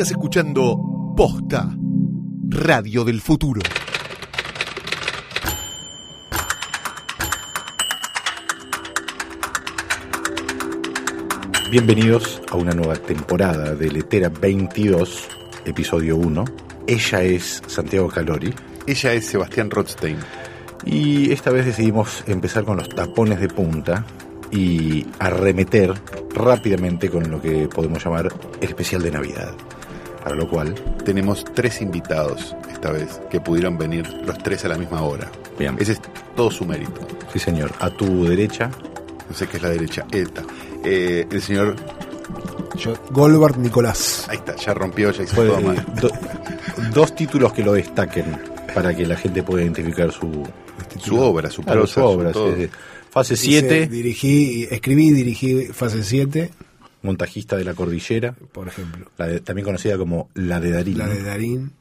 Estás escuchando Posta, Radio del Futuro. Bienvenidos a una nueva temporada de Letera 22, episodio 1. Ella es Santiago Calori Ella es Sebastián Rothstein. Y esta vez decidimos empezar con los tapones de punta y arremeter rápidamente con lo que podemos llamar el especial de Navidad. Para lo cual, Tenemos tres invitados esta vez que pudieron venir los tres a la misma hora. Bien. Ese es todo su mérito. sí señor, a tu derecha, No sé qué es la derecha. Esta. Eh, el señor. Yo, Goldberg Nicolás. Ahí está, ya rompió, ya hizo puede- todo mal. do- dos títulos que lo destaquen para que la gente pueda identificar su, Su obra, su claro, prosa, su obra. todo. sí, sí. Fase Dice, 7, dirigí, escribí y dirigí fase 7, montajista de la cordillera, por ejemplo. la de- también conocida como la de Darín. La de Darín,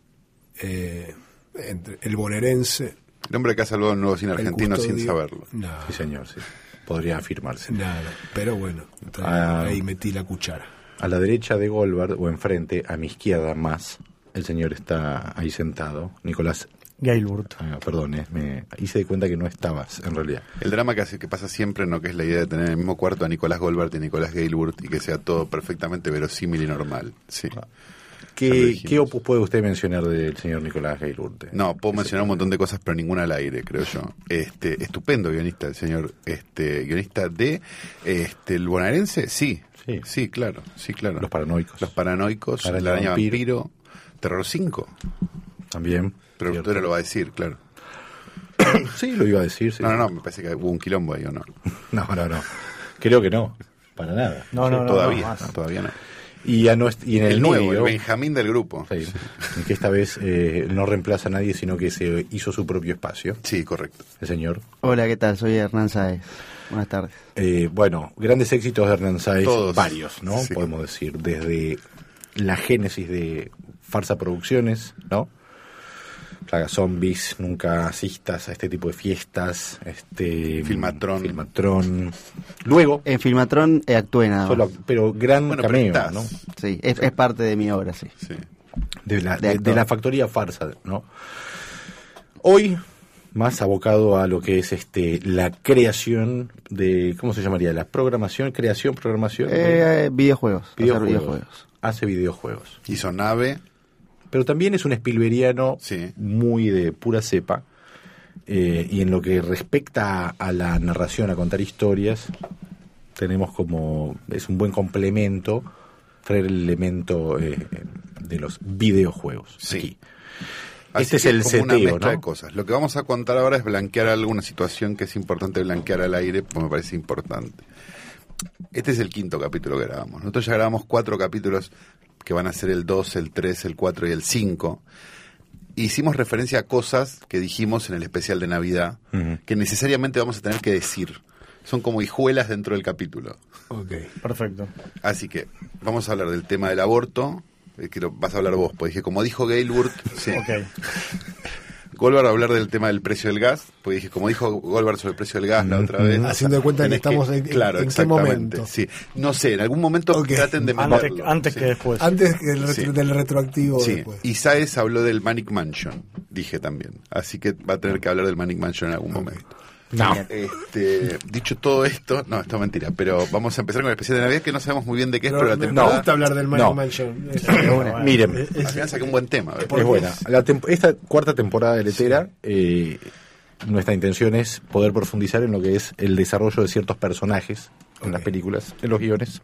eh, entre- el bonaerense. El hombre que ha salvado el nuevo cine argentino sin saberlo. No, Sí, señor, sí. Podría afirmarse. nada. Pero bueno, entonces, Ah. ahí metí la cuchara. A la derecha de Goldberg, o enfrente, a mi izquierda más, el señor está ahí sentado. Nicolás, Gailburt. ah, perdón, eh, me hice de cuenta que no estabas, en realidad. El drama que, hace, que pasa siempre, ¿no? Que es la idea de tener en el mismo cuarto a Nicolás Goldberg y Nicolás Gailburt y que sea todo perfectamente verosímil y normal. Sí. Ah. ¿Qué. ¿Qué opus puede usted mencionar del señor Nicolás Gailurte? No, puedo mencionar un montón de cosas, pero ninguna al aire, creo yo. Este, estupendo guionista, el señor, este, guionista de, este, el bonaerense, sí, Sí. sí, claro, sí, claro. Los paranoicos. Los paranoicos, Araña la araña vampiro. vampiro, Terror 5, También. pero cierto. usted no lo va a decir, claro. Sí, lo iba a decir. sí. No, no, no, me parece que hubo un quilombo ahí, ¿o no? No, no, no. Creo que no. Para nada. No, no, no. todavía, no, todavía no. Y, a nuest- y en el, El, nuevo, medio, el Benjamín del grupo. sí, que esta vez eh, no reemplaza a nadie, sino que se hizo su propio espacio. Sí, correcto. El señor. Hola, ¿qué tal? Soy Hernán Sáez. Buenas tardes. Eh, bueno, grandes éxitos de Hernán Sáez, Todos. varios, ¿no? Sí. Podemos decir, desde la génesis de Farsa Producciones, ¿no? Plaga Zombies, nunca asistas a este tipo de fiestas, este Filmatrón. Filmatrón. Luego, En Filmatron eh, actué nada más. solo, pero gran Bueno, cameo. Sí, es, es parte de mi obra, sí. Sí. de la, De de, actor. de la factoría farsa, ¿no? Hoy, más abocado a lo que es este la creación de, ¿cómo se llamaría? La programación, creación, programación. Eh, eh, videojuegos. hacer videojuegos. videojuegos. Hace videojuegos. Hizo nave, Pero también es un Spielbergiano Sí. muy de pura cepa. eh, y en lo que respecta a la narración, a contar historias, tenemos como. es un buen complemento traer el elemento eh, de los videojuegos. Sí. aquí. Así Este es el como una seteo, mezcla ¿no? de cosas. Lo que vamos a contar ahora es blanquear alguna situación que es importante blanquear al aire, pues me parece importante. Este es el quinto capítulo que grabamos. Nosotros ya grabamos cuatro capítulos que van a ser el 2, el 3, el 4 y el 5. Hicimos referencia a cosas que dijimos en el especial de Navidad que necesariamente vamos a tener que decir. Son como hijuelas dentro del capítulo. Ok. Perfecto. Así que vamos a hablar del tema del aborto. eh, Que lo vas a hablar vos, pues dije, como dijo Gailburt, sí. Ok. Goldberg a hablar del tema del precio del gas, porque dije, como dijo Goldberg sobre el precio del gas la otra vez. Haciendo de cuenta que estamos en- en- claro, en qué exactamente, momento. Sí. No sé, en algún momento traten de Antes, antes sí. que después. Antes que el retro- Sí. del retroactivo Sí, después. y Saez habló del Manic Mansion, dije también. Así que va a tener que hablar del Manic Mansion en algún momento. No. Este, dicho todo esto, no, esto es mentira, pero vamos a empezar con el especial de Navidad que no sabemos muy bien de qué es, Pero pero la me, me temporada. gusta hablar del Manic No. Mansion. Es- Bueno, Miren, es- Al final saqué un buen tema. es buena. La tem- esta cuarta temporada de Letera, eh, nuestra intención es poder profundizar en lo que es el desarrollo de ciertos personajes en las películas, en los guiones.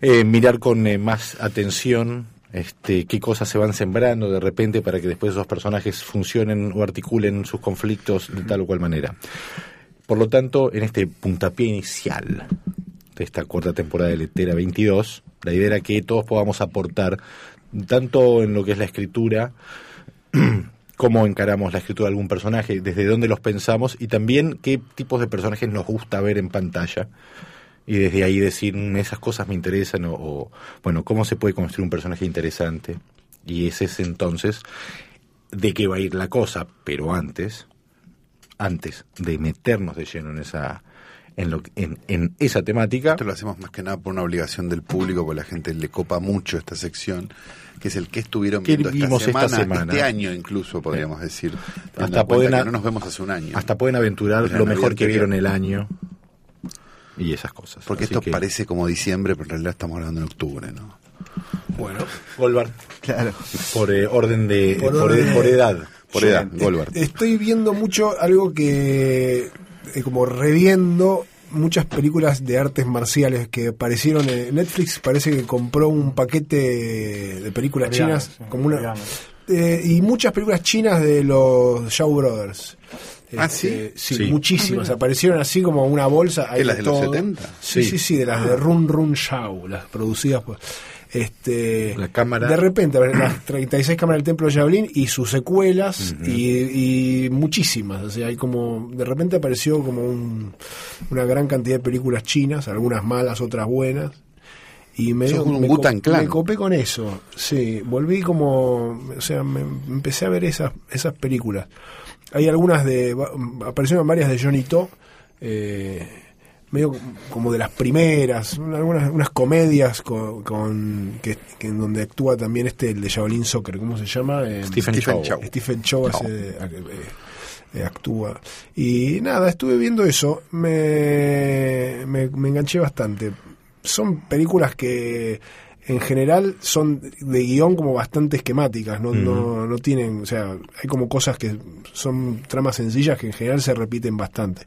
Eh, mirar con eh, más atención este, qué cosas se van sembrando de repente para que después esos personajes funcionen o articulen sus conflictos de tal o cual manera. Por lo tanto, en este puntapié inicial de esta cuarta temporada de Letera 22, la idea era que todos podamos aportar tanto en lo que es la escritura, cómo encaramos la escritura de algún personaje, desde dónde los pensamos y también qué tipos de personajes nos gusta ver en pantalla. Y desde ahí decir, "Mm, esas cosas me interesan o, o, bueno, cómo se puede construir un personaje interesante. Y ese es entonces de qué va a ir la cosa, pero antes antes de meternos de lleno en esa en, lo, en, en esa temática. Esto lo hacemos más que nada por una obligación del público, porque la gente le copa mucho esta sección, que es el que estuvieron ¿Qué viendo esta vimos esta semana, semana? este año incluso, podríamos decir. teniendo Hasta pueden no nos vemos hace un año. Hasta pueden aventurar lo mejor que vieron el año y esas cosas. Porque Así esto que- parece como diciembre, pero en realidad estamos hablando en octubre, ¿no? Bueno, Goldberg, Claro. por eh, orden de Por por, orden de- por edad. Por edad, eh, Goldberg. Estoy viendo mucho algo que, eh, como reviendo muchas películas de artes marciales que aparecieron en Netflix. Parece que compró un paquete de películas chinas, sí, como una, eh, y muchas películas chinas de los Shaw Brothers. ¿Ah, Este, sí? Sí. muchísimas. Aparecieron así como una bolsa. hay ¿Qué, las de los todo. 70? Sí, Sí. sí, sí, de las de Run Run Shaw, las producidas por. Este, La cámara. De repente, las 36 cámaras del Templo de Shaolin y sus secuelas y, y muchísimas. O sea, hay como. De repente apareció como un- una gran cantidad de películas chinas, algunas malas, otras buenas. Y me, dio- un me, co- Clan. me copé con eso. Sí, volví como. O sea, me, empecé a ver esas, esas películas. Hay algunas de. Aparecieron varias de Johnny To. eh, medio como de las primeras, una- algunas unas comedias con, con- que, que en donde actúa también este el de Shaolin Soccer, ¿cómo se llama? Eh, Stephen, Stephen Chow. Chow. Stephen Chow hace- eh, eh, actúa. Y nada, estuve viendo eso, me, me, me enganché bastante. Son películas que en general son de guion como bastante esquemáticas, no, no, no tienen, o sea, hay como cosas que son tramas sencillas que en general se repiten bastante.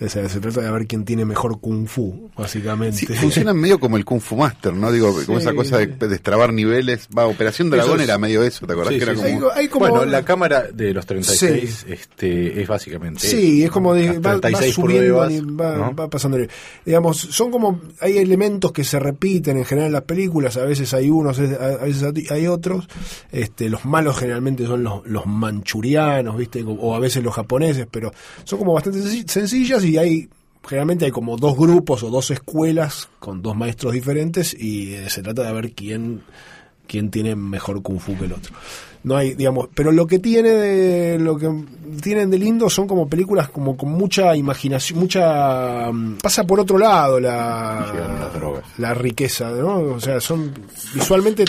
O sea, se trata de ver quién tiene mejor kung fu, básicamente. Sí, funcionan medio como el Kung Fu Master, ¿no? Digo, como Sí. esa cosa de de destrabar niveles. Va, Operación Dragón es- era medio eso, ¿te acordás? Sí, que era sí, como... Hay- hay como- Bueno, la cámara de los 36 este, es básicamente. Sí, es como de, va, va 36 subiendo, pruebas, y va, ¿no? va pasando. Digamos, son como, hay elementos que se repiten en general en las películas, a veces hay unos, a veces hay otros. Este, los malos generalmente son los, los manchurianos, ¿viste? O a veces los japoneses, pero son como bastante senci- sencillas y hay, generalmente hay como dos grupos o dos escuelas con dos maestros diferentes y eh, se trata de ver quién quién tiene mejor kung fu que el otro. No hay, digamos, pero lo que tiene de lo que tienen de lindo son como películas como con mucha imaginación, mucha mm, pasa por otro lado la la riqueza, ¿no? O sea, son visualmente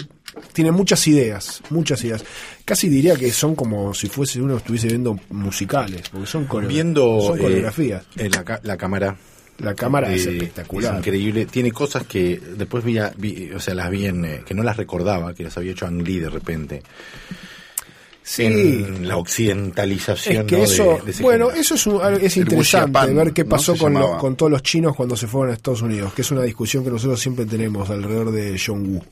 tienen muchas ideas, muchas ideas. Casi diría que son como si fuese uno estuviese viendo musicales, porque son, Viendo son eh, coreografías. eh, la, la cámara La cámara es eh, espectacular. es increíble. Tiene cosas que después vi, vi- o sea, las vi en, eh, que no las recordaba, que las había hecho Ang Lee de repente. Sí. En la occidentalización Es que ¿no? eso, de, de ese bueno, género. eso es, un- es interesante, ver qué pasó con, lo- llamaba. con todos los chinos cuando se fueron a Estados Unidos, que es una discusión que nosotros siempre tenemos alrededor de John Woo.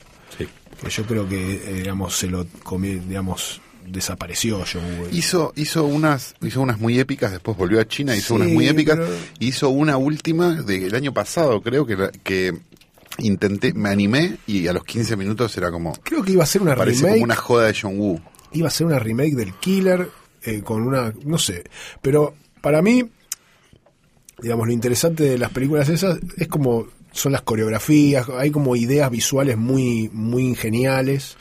Que yo creo que, eh, digamos, se lo comi- digamos, desapareció John Woo. Hizo, hizo unas, hizo unas muy épicas, después volvió a China, hizo Sí, unas muy épicas, pero- hizo una última del año pasado, creo que, la- que intenté, me animé y a los 15 minutos era como, Creo que iba a ser una parece remake, como una joda de John Woo. iba a ser una remake del Killer eh, con una, no sé, pero para mí, digamos, lo interesante de las películas esas es como son las coreografías, hay como ideas visuales muy, muy geniales.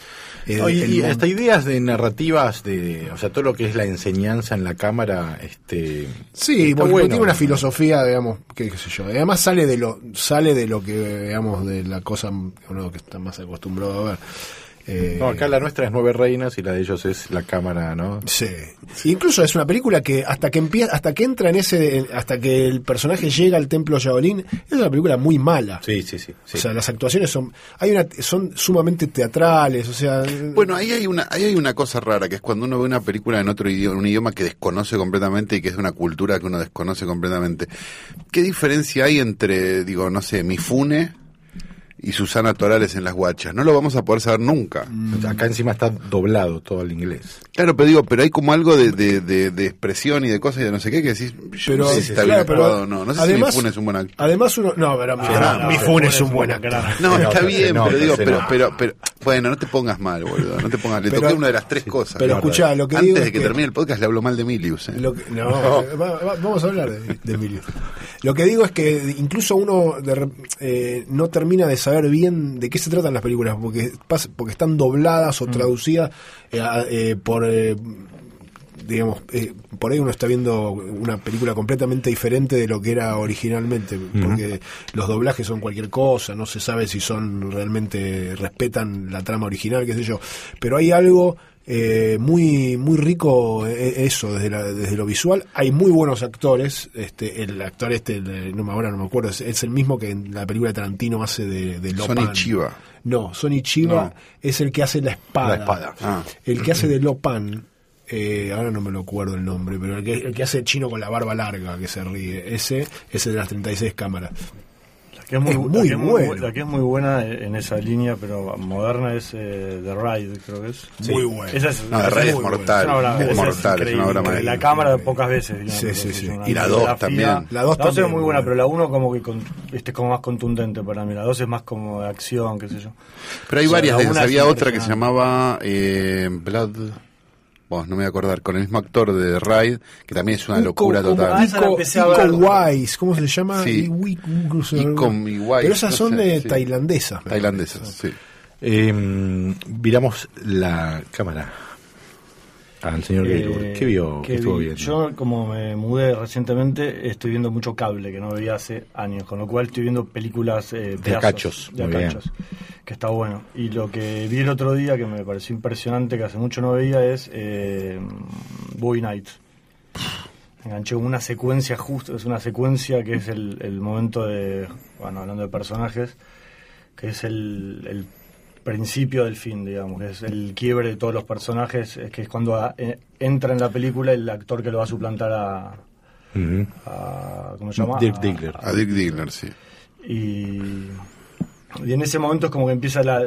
eh, No, y, el y mon- hasta ideas de narrativas de, o sea, todo lo que es la enseñanza en la cámara, este Sí, porque bueno. tiene una filosofía, digamos, que qué sé yo. Además sale de lo sale de lo que digamos de la cosa uno que está más acostumbrado a ver. Eh, No, acá la nuestra es Nueve Reinas y la de ellos es la cámara, ¿no? Sí. Incluso es una película que hasta que empieza, hasta que entra en ese, hasta que el personaje llega al templo Shaolin, es una película muy mala. Sí, sí, sí. sí. O sea, las actuaciones son, hay una, son sumamente teatrales, o sea, Bueno, ahí hay una, ahí hay una cosa rara, que es cuando uno ve una película en otro idioma, un idioma que desconoce completamente y que es de una cultura que uno desconoce completamente. ¿Qué diferencia hay entre, digo, no sé, Mifune y Susana Torales en las guachas? No lo vamos a poder saber nunca. Acá encima está doblado todo al inglés. Claro, pero digo, pero hay como algo de, de, de, de expresión y de cosas y de no sé qué que decís, yo pero, no sé si está claro, bien pero actuado o no. No sé además- si Mifune es un buen actor. además uno, no, pero mi, no, mi no, Fune es un buen actor. No, está bien, pero digo, pero, pero, pero, bueno, no te pongas mal, boludo, no te pongas, le Pero- toqué una de las tres cosas. pero verdad. lo que Antes digo de es que, que- termine el podcast le hablo mal de Milius, ¿eh? Lo que- no, va- va- vamos a hablar de, de Emilio. Lo que digo es que incluso uno de eh, no termina de saber bien de qué se tratan las películas, porque, porque están dobladas o traducidas eh, eh, por... eh, digamos, eh, por ahí uno está viendo una película completamente diferente de lo que era originalmente, porque los doblajes son cualquier cosa, no se sabe si son realmente respetan la trama original, qué sé yo, pero hay algo eh, muy muy rico eh, eso desde, la- desde lo visual hay muy buenos actores este el actor este el- no me ahora no me acuerdo es, es el mismo que en la película de Tarantino hace de, de Lopan. Sonny Chiba. no Sonny Chiva No. es el que hace la espada, La espada. Ah. el que hace de Lopan eh, ahora no me lo acuerdo el nombre pero el que, el que hace el chino con la barba larga que se ríe ese es el de las 36 cámaras que es muy, Es la muy que es muy bueno. la que es muy buena en esa línea, pero moderna, es eh, The Ride, creo que es. Muy buena. Esa es, No, de esa Rey es buena. mortal. Es una obra- Es mortal, es una obra maestra. La cámara pocas veces. digamos, Sí, sí, es sí. Y la dos fotografía. también. La dos La dos es también, muy buena, bueno. pero la uno como que con, este, es como más contundente para mí. La dos es más como de acción, qué sé yo. Pero hay O sea, varias la de esas. es Había otra que se llamaba eh, Blood. Vos, no me voy a acordar. Con el mismo actor de Ride, que también es una Uco- locura total. Ah, Ico, Ico. Wise, ¿cómo se llama? Sí. Iwi- Ico- Miwais, Pero esas no son sé, de sí. tailandesas. Tailandesas, sí. Eh, viramos la cámara al señor Gaylord. Eh, ¿Qué vio? ¿qué ¿Qué estuvo vi? viendo? Yo, como me mudé recientemente, estoy viendo mucho cable que no veía hace años, con lo cual estoy viendo películas eh, de muy bien. acachos, que está bueno. Y lo que vi el otro día, que me pareció impresionante, que hace mucho no veía, es eh, Boy Nights. Enganché una secuencia justo, es una secuencia que es el, el momento de, bueno, hablando de personajes, que es el, el principio del fin, digamos, que es el quiebre de todos los personajes, es que es cuando a- eh, entra en la película el actor que lo va a suplantar a, ¿cómo se llama? Dirk A- Diggler. A Dick Diggler, sí. Y, y en ese momento es como que empieza la...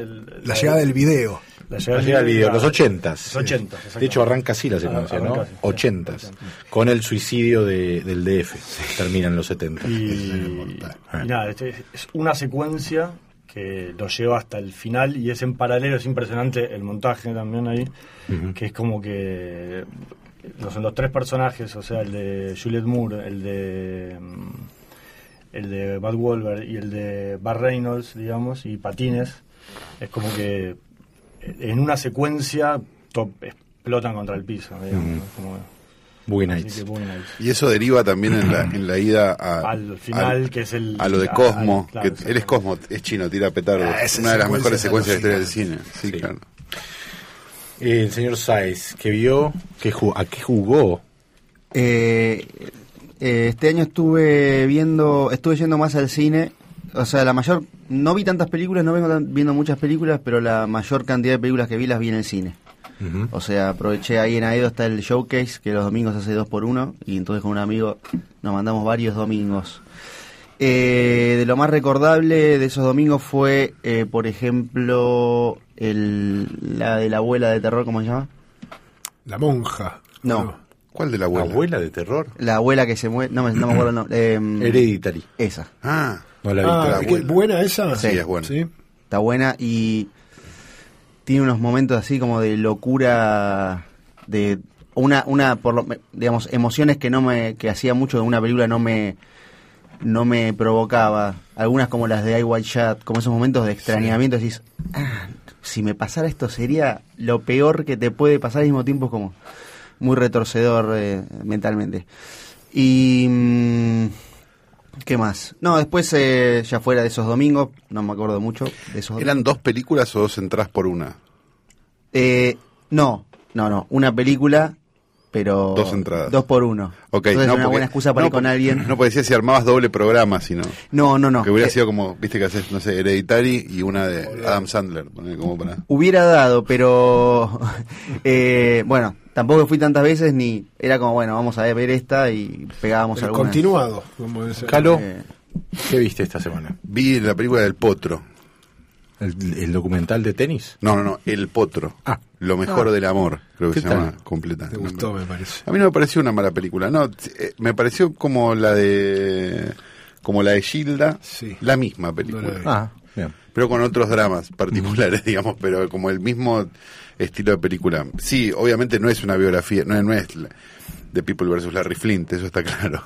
La llegada del video. la llegada Llega el video, la- los ochentas. Los 80, De hecho, arranca así la secuencia, ¿no? así, sí. Ochentas. Con el suicidio de, del DF. Termina en los 70. Y, y nada, este es, es una secuencia que lo lleva hasta el final y es en paralelo, es impresionante el montaje también ahí, que es como que los, los tres personajes, o sea, el de Juliette Moore, el de mm, el de Bad Wolver y el de Bar Reynolds, digamos, y Patines, es como que en una secuencia to- explotan contra el piso, digamos, ¿no? Como- Boogie Nights. que Boogie Nights. Y eso deriva también en la, en la ida a, Al final, al- que es el- a lo de al- Cosmo. claro, que él es Cosmo, es chino, tira petardo. Ah, esa una de las mejores es secuencias de la historia del cine. Sí, Sí. claro. Eh, el señor Saiz, que vio, que ju- ¿a qué jugó? Eh, eh, este año estuve viendo, estuve yendo más al cine. O sea, la mayor, no vi tantas películas, no vengo tan- viendo muchas películas, pero la mayor cantidad de películas que vi las vi en el cine. O sea, aproveché ahí en Aedo está el showcase, que los domingos hace dos por uno, y entonces con un amigo nos mandamos varios domingos. Eh, de lo más recordable de esos domingos fue, eh, por ejemplo, el, la de la abuela de terror, ¿cómo se llama? La monja. No. ¿Cuál de la abuela? ¿Abuela de terror? La abuela que se muere, no me, no me acuerdo el nombre. em, Hereditary. esa. Ah, No la vi. Ah, la ¿qué- abuela. ¿buena esa? Sí, es buena. ¿Sí? Está buena y tiene unos momentos así como de locura, de una, una por lo, digamos, emociones que no me, que hacía mucho de una película no me, no me provocaba. Algunas como las de I White Shot, como esos momentos de extrañamiento, decís, "Ah, si me pasara esto sería lo peor que te puede pasar al mismo tiempo es como muy retorcedor eh, mentalmente. Y mm, ¿Qué más? No, después eh, ya fuera de esos domingos, no me acuerdo mucho de esos ¿eran dos películas o dos entradas por una? Eh, no, no, no, una película, pero... Dos entradas. Dos por uno. Ok, Entonces no, una porque- buena excusa para no, ir con alguien. No parecía si armabas doble programa, sino No, no, no. que hubiera Eh, sido como, viste que haces, no sé, Hereditary y una de Adam Sandler, ponele como para... Hubiera dado, pero... eh, bueno, tampoco fui tantas veces ni... Era como, bueno, vamos a ver esta y pegábamos El algunas. continuado. Como dice. Calo, Eh, ¿qué viste esta semana? Vi la película del Potro. ¿El, el documental de tenis? No, no, no, El Potro. Ah. Lo mejor del amor, creo que ¿Qué se tal? llama completa. Te gustó, me parece. A mí no me pareció una mala película. No, eh, me pareció como la de como la de Gilda, Sí. la misma película. No la. Ah, bien. pero con otros dramas particulares, digamos, pero como el mismo estilo de película. Sí, obviamente no es una biografía, no, no es de People vs. Larry Flint, eso está claro.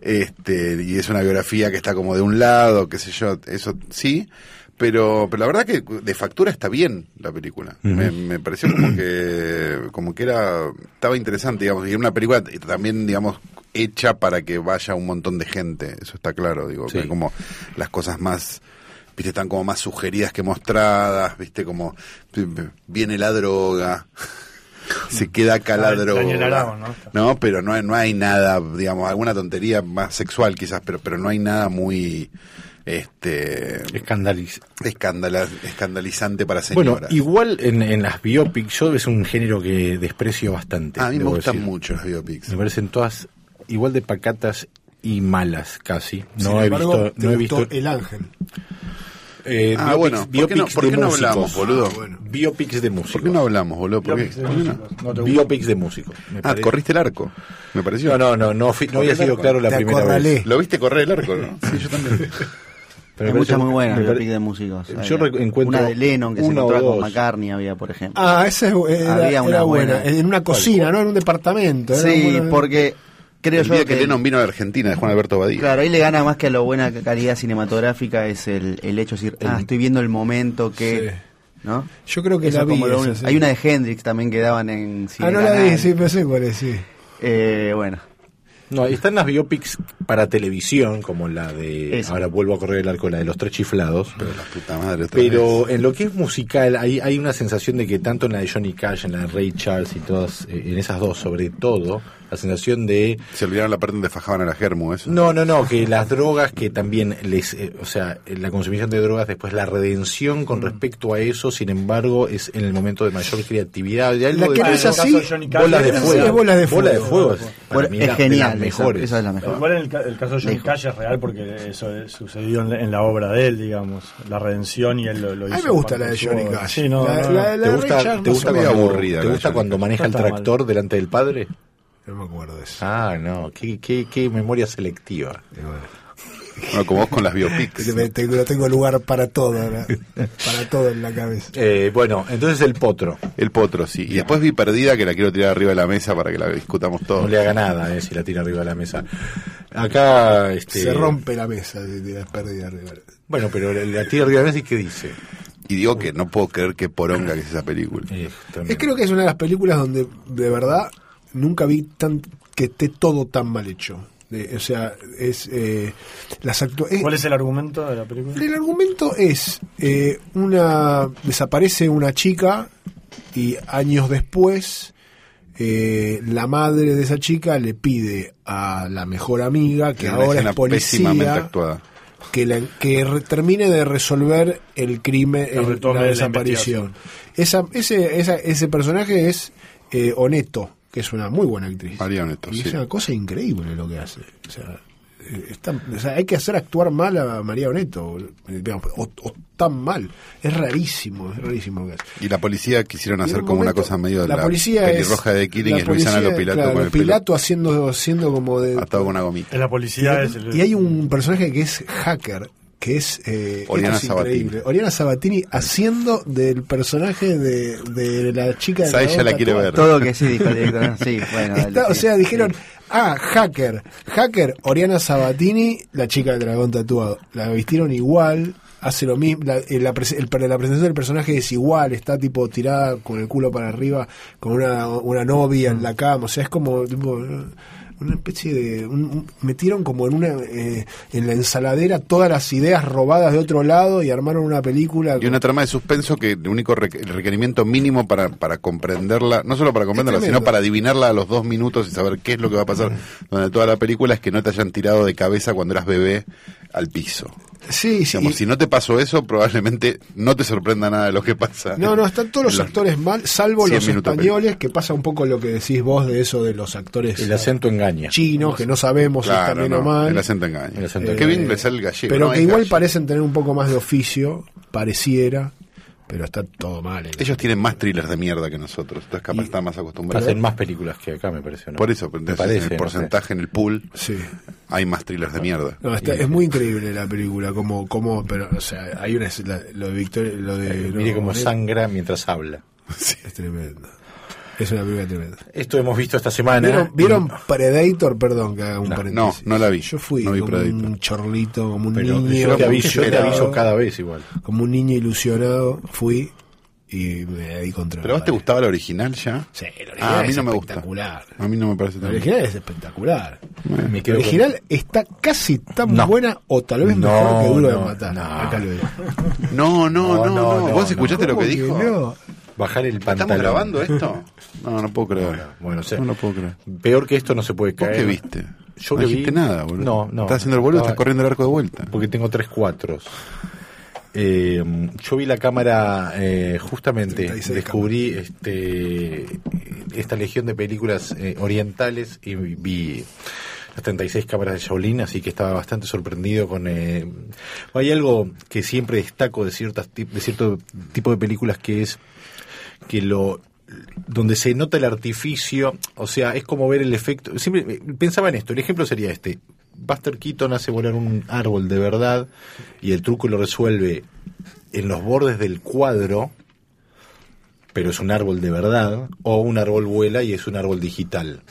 Este, y es una biografía que está como de un lado, qué sé yo, eso sí, Pero, pero la verdad que de factura está bien la película. me, me pareció como que, como que era, estaba interesante, digamos, y era una película también, digamos, hecha para que vaya un montón de gente, eso está claro, digo, Sí. que como las cosas más, viste, están como más sugeridas que mostradas, viste, como viene la droga, se queda acá la droga. ¿no? No, pero no hay, no hay nada, digamos, alguna tontería más sexual quizás, pero, pero no hay nada muy, este, Escandaliz escandala- escandalizante para Bueno, señoras. igual en, en las biopics, yo es un género que desprecio bastante. A mí me gustan decir. mucho las biopics. Me parecen todas igual de pacatas y malas casi. Sin No he embargo, visto, te no he visto El Ángel. eh, Ah, biopics, bueno, ¿por qué no, biopics por de qué no músicos. hablamos, boludo? Ah, bueno. Biopics de músicos. ¿Por qué no hablamos, boludo? ¿Por qué? Biopics de ¿Por qué no? ¿No? Biopics de músicos. Ah, parece. corriste el arco, me pareció. No, no, no, no, fui- no había sido claro la Te primera acorralé. vez. ¿Lo viste correr el arco, no? Sí, yo también. Pero Hay muchas muy buenas me pare- biopic de músicos. Yo encuentro una de Lennon que se encontraba con. McCartney había, por ejemplo. Ah, esa es- era, Había una era buena. buena. En una cocina, ¿no? En un departamento. sí, porque creo El yo día que, que Lennon vino a la Argentina de Juan Alberto Badía. claro, ahí le gana más que a la buena calidad cinematográfica es el, el hecho de decir, ah, estoy viendo el momento que, Sí. ¿no? Yo creo que Eso la vi. como lo esa, único. sí. Hay una de Hendrix también que daban en Ah, no la vi, sí, pensé cuál es, sí. Eh, bueno, No, están las biopics para televisión, como la de. Ahora vuelvo a correr el arco, la de los tres chiflados. Pero la puta madre Pero vez. en lo que es musical, hay, hay una sensación de que tanto en la de Johnny Cash, en la de Ray Charles y todas, eh, en esas dos sobre todo, la sensación de Se olvidaron la parte donde fajaban a la Germu, eso. No, no, no, que las drogas que también les, eh, o sea, la consumición de drogas, después la redención Mm. con respecto a eso, sin embargo, es en el momento de mayor creatividad. Y algo La que de- no es así, de bolas de es- fuego. sí, bolas de fuego. fuego es, para Bueno, mí es de genial. esa- mejores. Esa, es la mejor. Igual en el, ca- el caso de Johnny. Cash es real porque eso sucedió en la, en la obra de él, digamos, la redención y él lo, lo hizo. A mí me gusta la de Johnny. Cash. Sí, no, La- no, la- la- ¿Te de gusta, te gusta cuando, aburrida ¿te gusta cuando maneja el tractor delante del padre? No me acuerdo de eso. Ah, no, qué, qué, qué memoria selectiva. Bueno, Bueno, como vos con las biopics. tengo, no tengo lugar para todo, ¿no? para todo en la cabeza. Eh, bueno, entonces el potro. El potro, sí. Y después vi perdida que la quiero tirar arriba de la mesa para que la discutamos No todos. le haga nada eh, si la tira arriba de la mesa. Acá, este, Se rompe la mesa si tiras pérdida arriba. Bueno, pero la tira arriba de la mesa y ¿qué dice? Y digo que no puedo creer que poronga que es esa película. Eh, Es creo que es una de las películas donde de verdad nunca vi tan que esté todo tan mal hecho. De- o sea, es eh, las actu- es- ¿Cuál es el argumento de la película? El argumento es eh, una desaparece una chica y años después eh, la madre de esa chica le pide a la mejor amiga que ahora es policía pésimamente actuada. que, la- que re- termine de resolver el crimen, el- la la desaparición. Esa, ese, esa- ese personaje es eh, Oneto, que es una muy buena actriz. María Oneto, y sí. es una cosa increíble lo que hace. O sea, eh, está- o sea, hay que hacer actuar mal a María Oneto, eh, digamos, o, o tan mal. Es rarísimo, es rarísimo lo que hace. Y la policía quisieron hacer un como una cosa medio de la, policía es- pelirroja de Killing la y es Luisana policía, Lopilato claro, con el Pilato haciendo, haciendo como de atado con una gomita. En la policía es el, y hay un personaje que es hacker, que es, eh, Oriana es Sabatini. increíble. Oriana Sabatini haciendo del personaje de, de la chica de Sa- ella la quiere ver. todo que sí, dijo el director. Sí, bueno. dale, Está- o sí, sea, sí. dijeron, ah, hacker, hacker, Oriana Sabatini, la chica del dragón tatuado. La vistieron igual, hace lo mismo, la, eh, la el- la presentación del personaje es igual, está tipo tirada con el culo para arriba, con una, una novia en la cama, o sea, es como tipo, una especie de... un- un- metieron como en una eh, en la ensaladera todas las ideas robadas de otro lado y armaron una película. Y una trama de suspenso que el único requerimiento mínimo para, para comprenderla, no solo para comprenderla, sino para adivinarla a los dos minutos y saber qué es lo que va a pasar durante toda la película, es que no te hayan tirado de cabeza cuando eras bebé al piso. sí, sí. Digamos, si no te pasó eso, probablemente no te sorprenda nada de lo que pasa. No, no, están todos los actores mal, salvo 100 los españoles, que pasa un poco lo que decís vos de eso de los actores El acento engaña. chinos, que no sabemos si Claro, están bien no, o mal. el acento engaña. El acento Qué bien le sale el gallego. Pero ¿no? que igual gallego. parecen tener un poco más de oficio, pareciera, pero está todo mal. eh. Ellos tienen más thrillers de mierda que nosotros, entonces capaz Y- están más acostumbrados. Hacen más películas que acá, me parece. ¿no? Por eso, entonces, parece. en el no sé. porcentaje, en el pool, Sí. hay más thrillers de mierda. No, está- es muy increíble la película, como, como, pero, o sea, hay una, la- lo de Victoria, lo de, Eh, Mire no, cómo sangra mientras habla. es tremendo. Es una película tremenda. Esto hemos visto esta semana. ¿Vieron, vieron Predator? Perdón que haga un No, paréntesis. no, no la vi. Yo fui No vi como Predator. un chorlito, como un Pero niño. yo te aviso, yo te aviso cada vez igual. Como un niño ilusionado, fui y me di contra ¿Pero a la vos te gustaba la original ya? Sí, la original Ah, a mí es no me gusta. espectacular. A mí no me parece La tan original es espectacular. Me La con- original está casi tan No. buena o tal vez No, mejor que Duro no, de Matar. no. Acá lo digo. No, no, No, ¿Vos escuchaste lo que ¿Cómo dijo? Bajar el pantalón. ¿Estamos grabando esto? No, no puedo creer. Bueno, o sea, no lo puedo creer. peor que esto no se puede ¿Vos caer. qué viste? Yo no dijiste vi- nada, boludo. No, no. Estás haciendo el boludo, Estaba- estás corriendo el arco de vuelta. Porque tengo tres cuatros. Eh, yo vi la cámara eh, justamente 36 descubrí este esta legión de películas eh, orientales y vi las 36 cámaras de Shaolin así que estaba bastante sorprendido con eh, hay algo que siempre destaco de ciertas tip- de cierto tipo de películas que es que lo donde se nota el artificio, o sea, es como ver el efecto. Siempre eh, pensaba en esto, el ejemplo sería este. Buster Keaton hace volar un árbol de verdad y el truco lo resuelve en los bordes del cuadro, pero es un árbol de verdad, o un árbol vuela y es un árbol digital.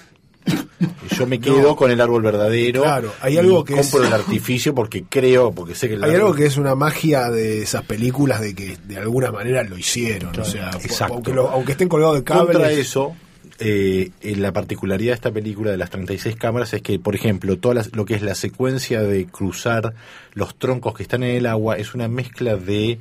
Yo me quedo No. con el árbol verdadero. Claro, hay algo que compro es- el artificio porque creo, porque sé que el Hay árbol- algo que es una magia de esas películas de que de alguna manera lo hicieron. o sea, exacto. aunque, lo- aunque estén colgados de cables. Contra eso, eh, en la particularidad de esta película de las 36 cámaras es que, por ejemplo, todas las- lo que es la secuencia de cruzar los troncos que están en el agua es una mezcla de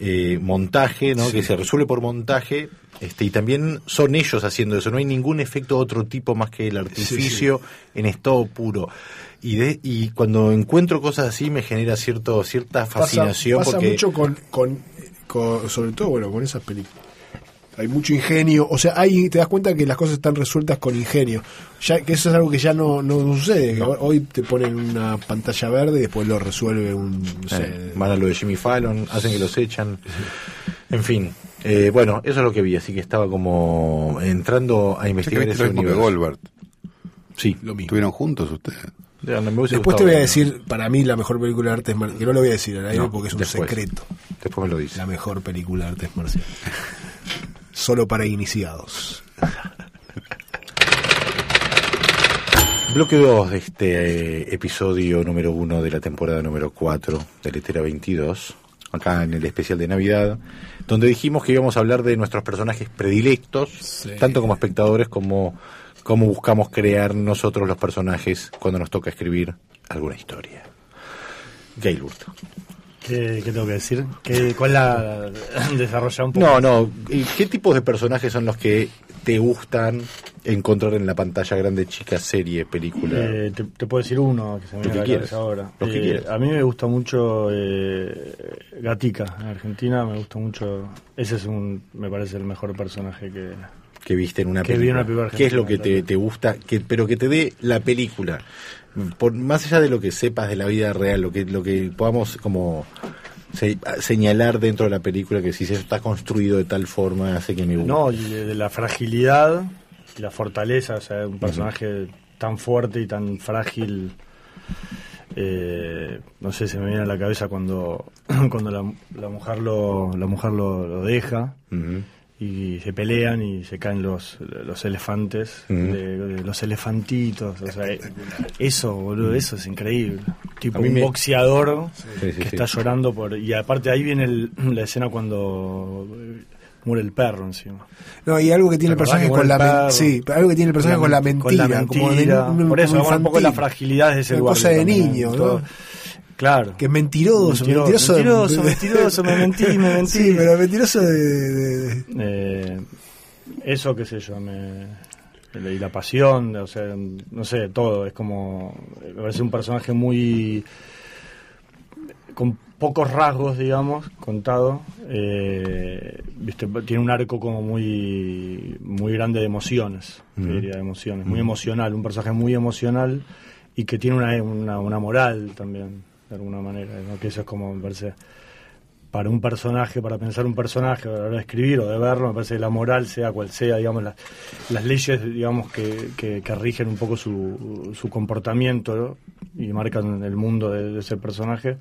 eh, montaje, ¿no? que se resuelve por montaje, este, y también son ellos haciendo eso, no hay ningún efecto de otro tipo más que el artificio en estado puro. Y, de, y cuando encuentro cosas así me genera cierto cierta pasa, fascinación pasa porque mucho con, con, con- sobre todo bueno con esas películas hay mucho ingenio o sea hay te das cuenta que las cosas están resueltas con ingenio ya que eso es algo que ya no, no sucede que hoy te ponen una pantalla verde y después lo resuelve un no sé, Eh, van a lo de Jimmy Fallon, hacen que los echan. En fin, eh, bueno, eso es lo que vi, así que estaba como entrando a investigar ese lo universo. Goldberg. Sí, lo mismo ¿Estuvieron juntos ustedes? Ya, no después te voy a decir para mí la mejor película de artes marciales que no lo voy a decir al aire No, porque es un después. secreto Después me lo dice. la mejor película de artes marciales solo para iniciados Bloque 2 de este eh, episodio número 1 de la temporada número 4 de Letera 22, acá en el especial de Navidad, donde dijimos que íbamos a hablar de nuestros personajes predilectos, Sí. tanto como espectadores como cómo buscamos crear nosotros los personajes cuando nos toca escribir alguna historia. Gailwood. ¿Qué, qué tengo que decir? ¿Qué, ¿Cuál la desarrolla un poco? No, no. ¿y ¿Qué tipos de personajes son los que te gustan encontrar en la pantalla grande, chica, serie, película? Eh, te, te puedo decir uno que se me viene a la cabeza ahora. Lo que Eh, quieras. A mí me gusta mucho eh, Gatica, en Argentina me gusta mucho. Ese es un, me parece el mejor personaje que. que viste en una Que vi película. en una película ¿Qué es lo que te, te gusta? Que, pero que te dé la película. Por, más allá de lo que sepas de la vida real, lo que, lo que podamos como se- señalar dentro de la película, que si eso está construido de tal forma, hace que me guste. No, de, la fragilidad y la fortaleza, o sea, un personaje tan fuerte y tan frágil. eh, no sé, se me viene a la cabeza cuando, cuando la, la mujer lo, la mujer lo, lo deja. Y se pelean y se caen los, los elefantes, de, de los elefantitos, o sea, eso, boludo, eso es increíble. Tipo un me- boxeador Sí, sí, que sí. está llorando por... Y aparte ahí viene el- la escena cuando muere el perro encima. No, y algo que tiene el ¿Te acordás personaje con la el men- perro? sí, algo que tiene el personaje con la mentira, como de mentira. un- por eso, como un poco la infantil. fragilidad de ese lugar. cosa de también, niño, todo. ¿no? Claro. Que es mentiroso, mentiroso. mentiroso, mentiroso, me mentí, me mentí. Sí, pero mentiroso de, de- de- Eh, eso, qué sé yo, me, y la pasión, o sea, no sé, todo. Es como. Me parece un personaje muy. con pocos rasgos, digamos, contado. eh, viste, tiene un arco como muy. muy grande de emociones, Ujú. diría, de emociones. Muy emocional, un personaje muy emocional y que tiene una, una, una moral también, de alguna manera. ¿no? Que eso es como, me parece para un personaje, para pensar un personaje, a la hora de escribir o de verlo, me parece que la moral, sea cual sea, digamos, las, las leyes, digamos, que, que, que rigen un poco su, su comportamiento ¿no? y marcan el mundo de, de ese personaje,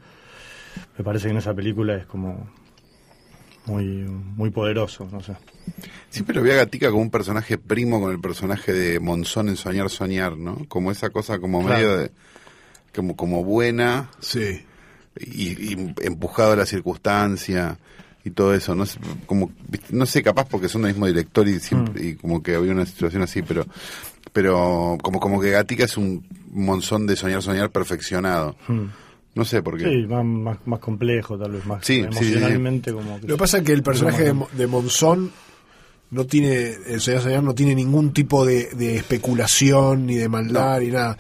me parece que en esa película es como muy, muy poderoso, no sé. Siempre lo vi a Gatica como un personaje primo con el personaje de Monzón en Soñar, Soñar, ¿no? Como esa cosa como Claro. medio de... Como, como buena Sí. y, y empujado a la circunstancia y todo eso. No sé, como, no sé capaz porque son del mismo director y, siempre, Mm. y como que había una situación así, pero pero como, como que Gatica es un monzón de Soñar, Soñar perfeccionado. No sé por qué. Sí, más, más, más complejo, tal vez, más Sí, sí, sí, sí. emocionalmente como que... Lo que pasa es que el personaje de, de Monzón no tiene, el señor Señor no tiene ningún tipo de, de especulación ni de maldad ni nada.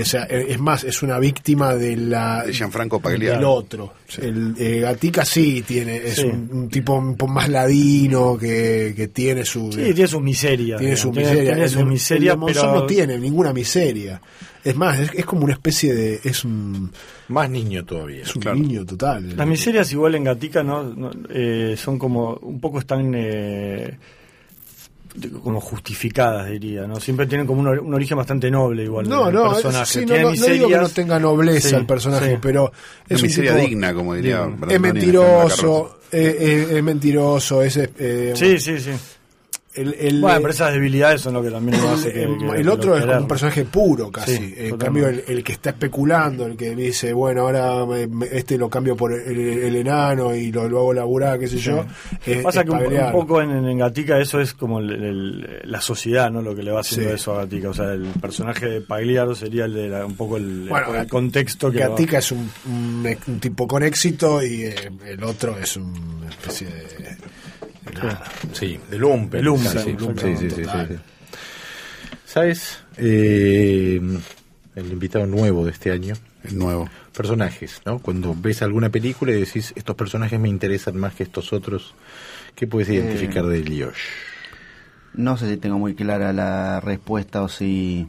O sea, e- es más, es una víctima de la De Gianfranco del Pagliaro. otro. El eh, Gatica sí tiene, es Sí. un, un tipo un poco más ladino que, que tiene su Sí, tiene su miseria. tiene su miseria. Tiene, su miseria, el pero... no tiene ninguna miseria. Es más, es, es como una especie de. Es un, Más niño todavía. es un Claro. niño total. Las miserias igual en Gatica no, no, eh, son como un poco están eh, como justificadas diría, ¿no? Siempre tienen como un, or- un origen bastante noble igual. No, el no, personaje. sí, no, Tiene no, no digo que no tenga nobleza Sí, el personaje, sí. pero es Una un miseria tipo- digna, como diría es mentiroso, eh, eh, es mentiroso, es eh, Sí, sí, sí. El, el- bueno, pero esas debilidades son lo que también lo hace que, el, que- el que otro es como un personaje puro casi. Sí, en cambio, el, que está especulando, el que dice, bueno, ahora me- me- este lo cambio por el, enano y lo, lo hago laburar, qué sé yo. es- Pasa es que un, poco en, en Gatica eso es como la sociedad, ¿no? Lo que le va haciendo Sí. eso a Gatica. O sea, el personaje de Pagliaro sería el de la- un poco el, Bueno, el contexto que Gatica es un, un- un tipo con éxito y eh, el otro es una especie de. Sí, de Lumpen. De Lumpen, casi. Lumpen, Sí, sí, sí, sí, sí. ¿Sabes? Eh, el invitado nuevo de este año. El nuevo. Personajes, ¿no? Cuando ves alguna película y decís, estos personajes me interesan más que estos otros, ¿qué puedes identificar de Liosh? No sé si tengo muy clara la respuesta o si...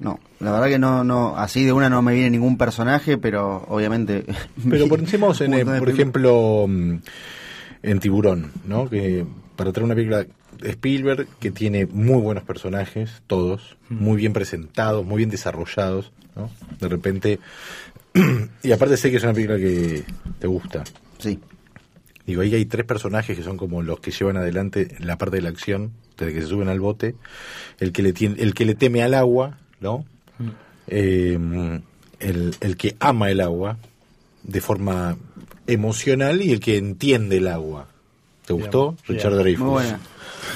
No, la verdad que no, no, así de una no me viene ningún personaje, pero obviamente... Pero pensemos en, eh, por ejemplo, mm, en Tiburón, ¿no? Que para traer una película de Spielberg que tiene muy buenos personajes, todos, muy bien presentados, muy bien desarrollados, ¿no? De repente, y aparte sé que es una película que te gusta. Sí, Digo, ahí hay tres personajes que son como los que llevan adelante la parte de la acción, desde que se suben al bote, el que le tiene, el que le teme al agua, ¿no? Eh, el, el que ama el agua de forma emocional y el que entiende el agua. ¿Te gustó? Bien, Richard. Dreyfuss. muy buena.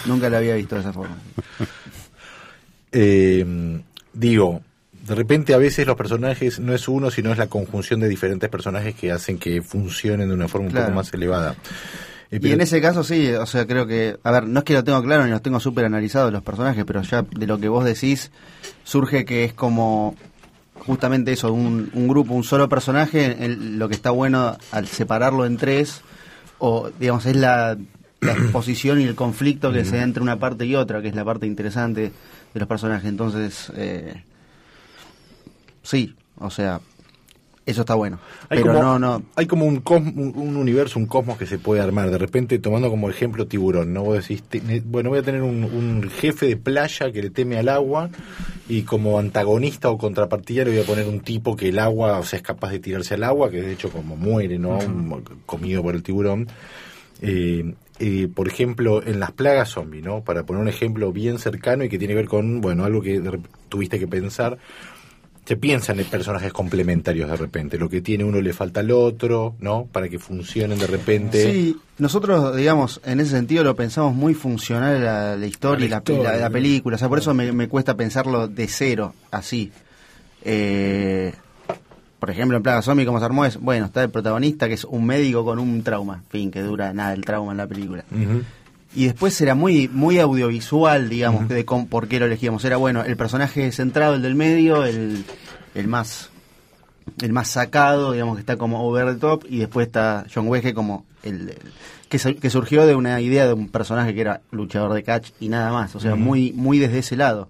Nunca la había visto de esa forma. Eh, digo, de repente a veces los personajes no es uno, sino es la conjunción de diferentes personajes que hacen que funcionen de una forma un poco más elevada. Eh, Y en ese caso sí, o sea, creo que, a ver, no es que lo tengo claro ni los tengo súper analizados los personajes, pero ya de lo que vos decís surge que es como justamente eso, un, un grupo, un solo personaje, el- lo que está bueno al separarlo en tres, o digamos, es la, la exposición y el conflicto que se da entre una parte y otra, que es la parte interesante de los personajes. Entonces, eh, sí, o sea, eso está bueno. Hay pero como, no, no, hay como un, cos- un, un universo, un cosmos que se puede armar. De repente, tomando como ejemplo tiburón, ¿no? Vos decís, te- bueno, voy a tener un, un jefe de playa que le teme al agua y como antagonista o contrapartida le voy a poner un tipo que el agua, o sea, es capaz de tirarse al agua, que de hecho como muere, ¿no? Comido por el tiburón. Eh, eh, por ejemplo, en las plagas zombie, ¿no? Para poner un ejemplo bien cercano y que tiene que ver con, bueno, algo que tuviste que pensar se piensan en personajes complementarios de repente. Lo que tiene uno le falta al otro, ¿no? Para que funcionen de repente. Sí, nosotros, digamos, en ese sentido lo pensamos muy funcional la, la historia y la, la- la película. O sea, por eso me, me cuesta pensarlo de cero, así. Eh, por ejemplo, en Plaga Zombie, como se armó es, bueno, está el protagonista que es un médico con un trauma, fin, que dura nada el trauma en la película. Y después era muy muy audiovisual, digamos, de con- por qué lo elegíamos. Era bueno, el personaje centrado, el del medio, el, el más el más sacado, digamos, que está como over the top, y después está John Wege como el, el- que, que surgió de una idea de un personaje que era luchador de catch y nada más, o sea, muy muy desde ese lado.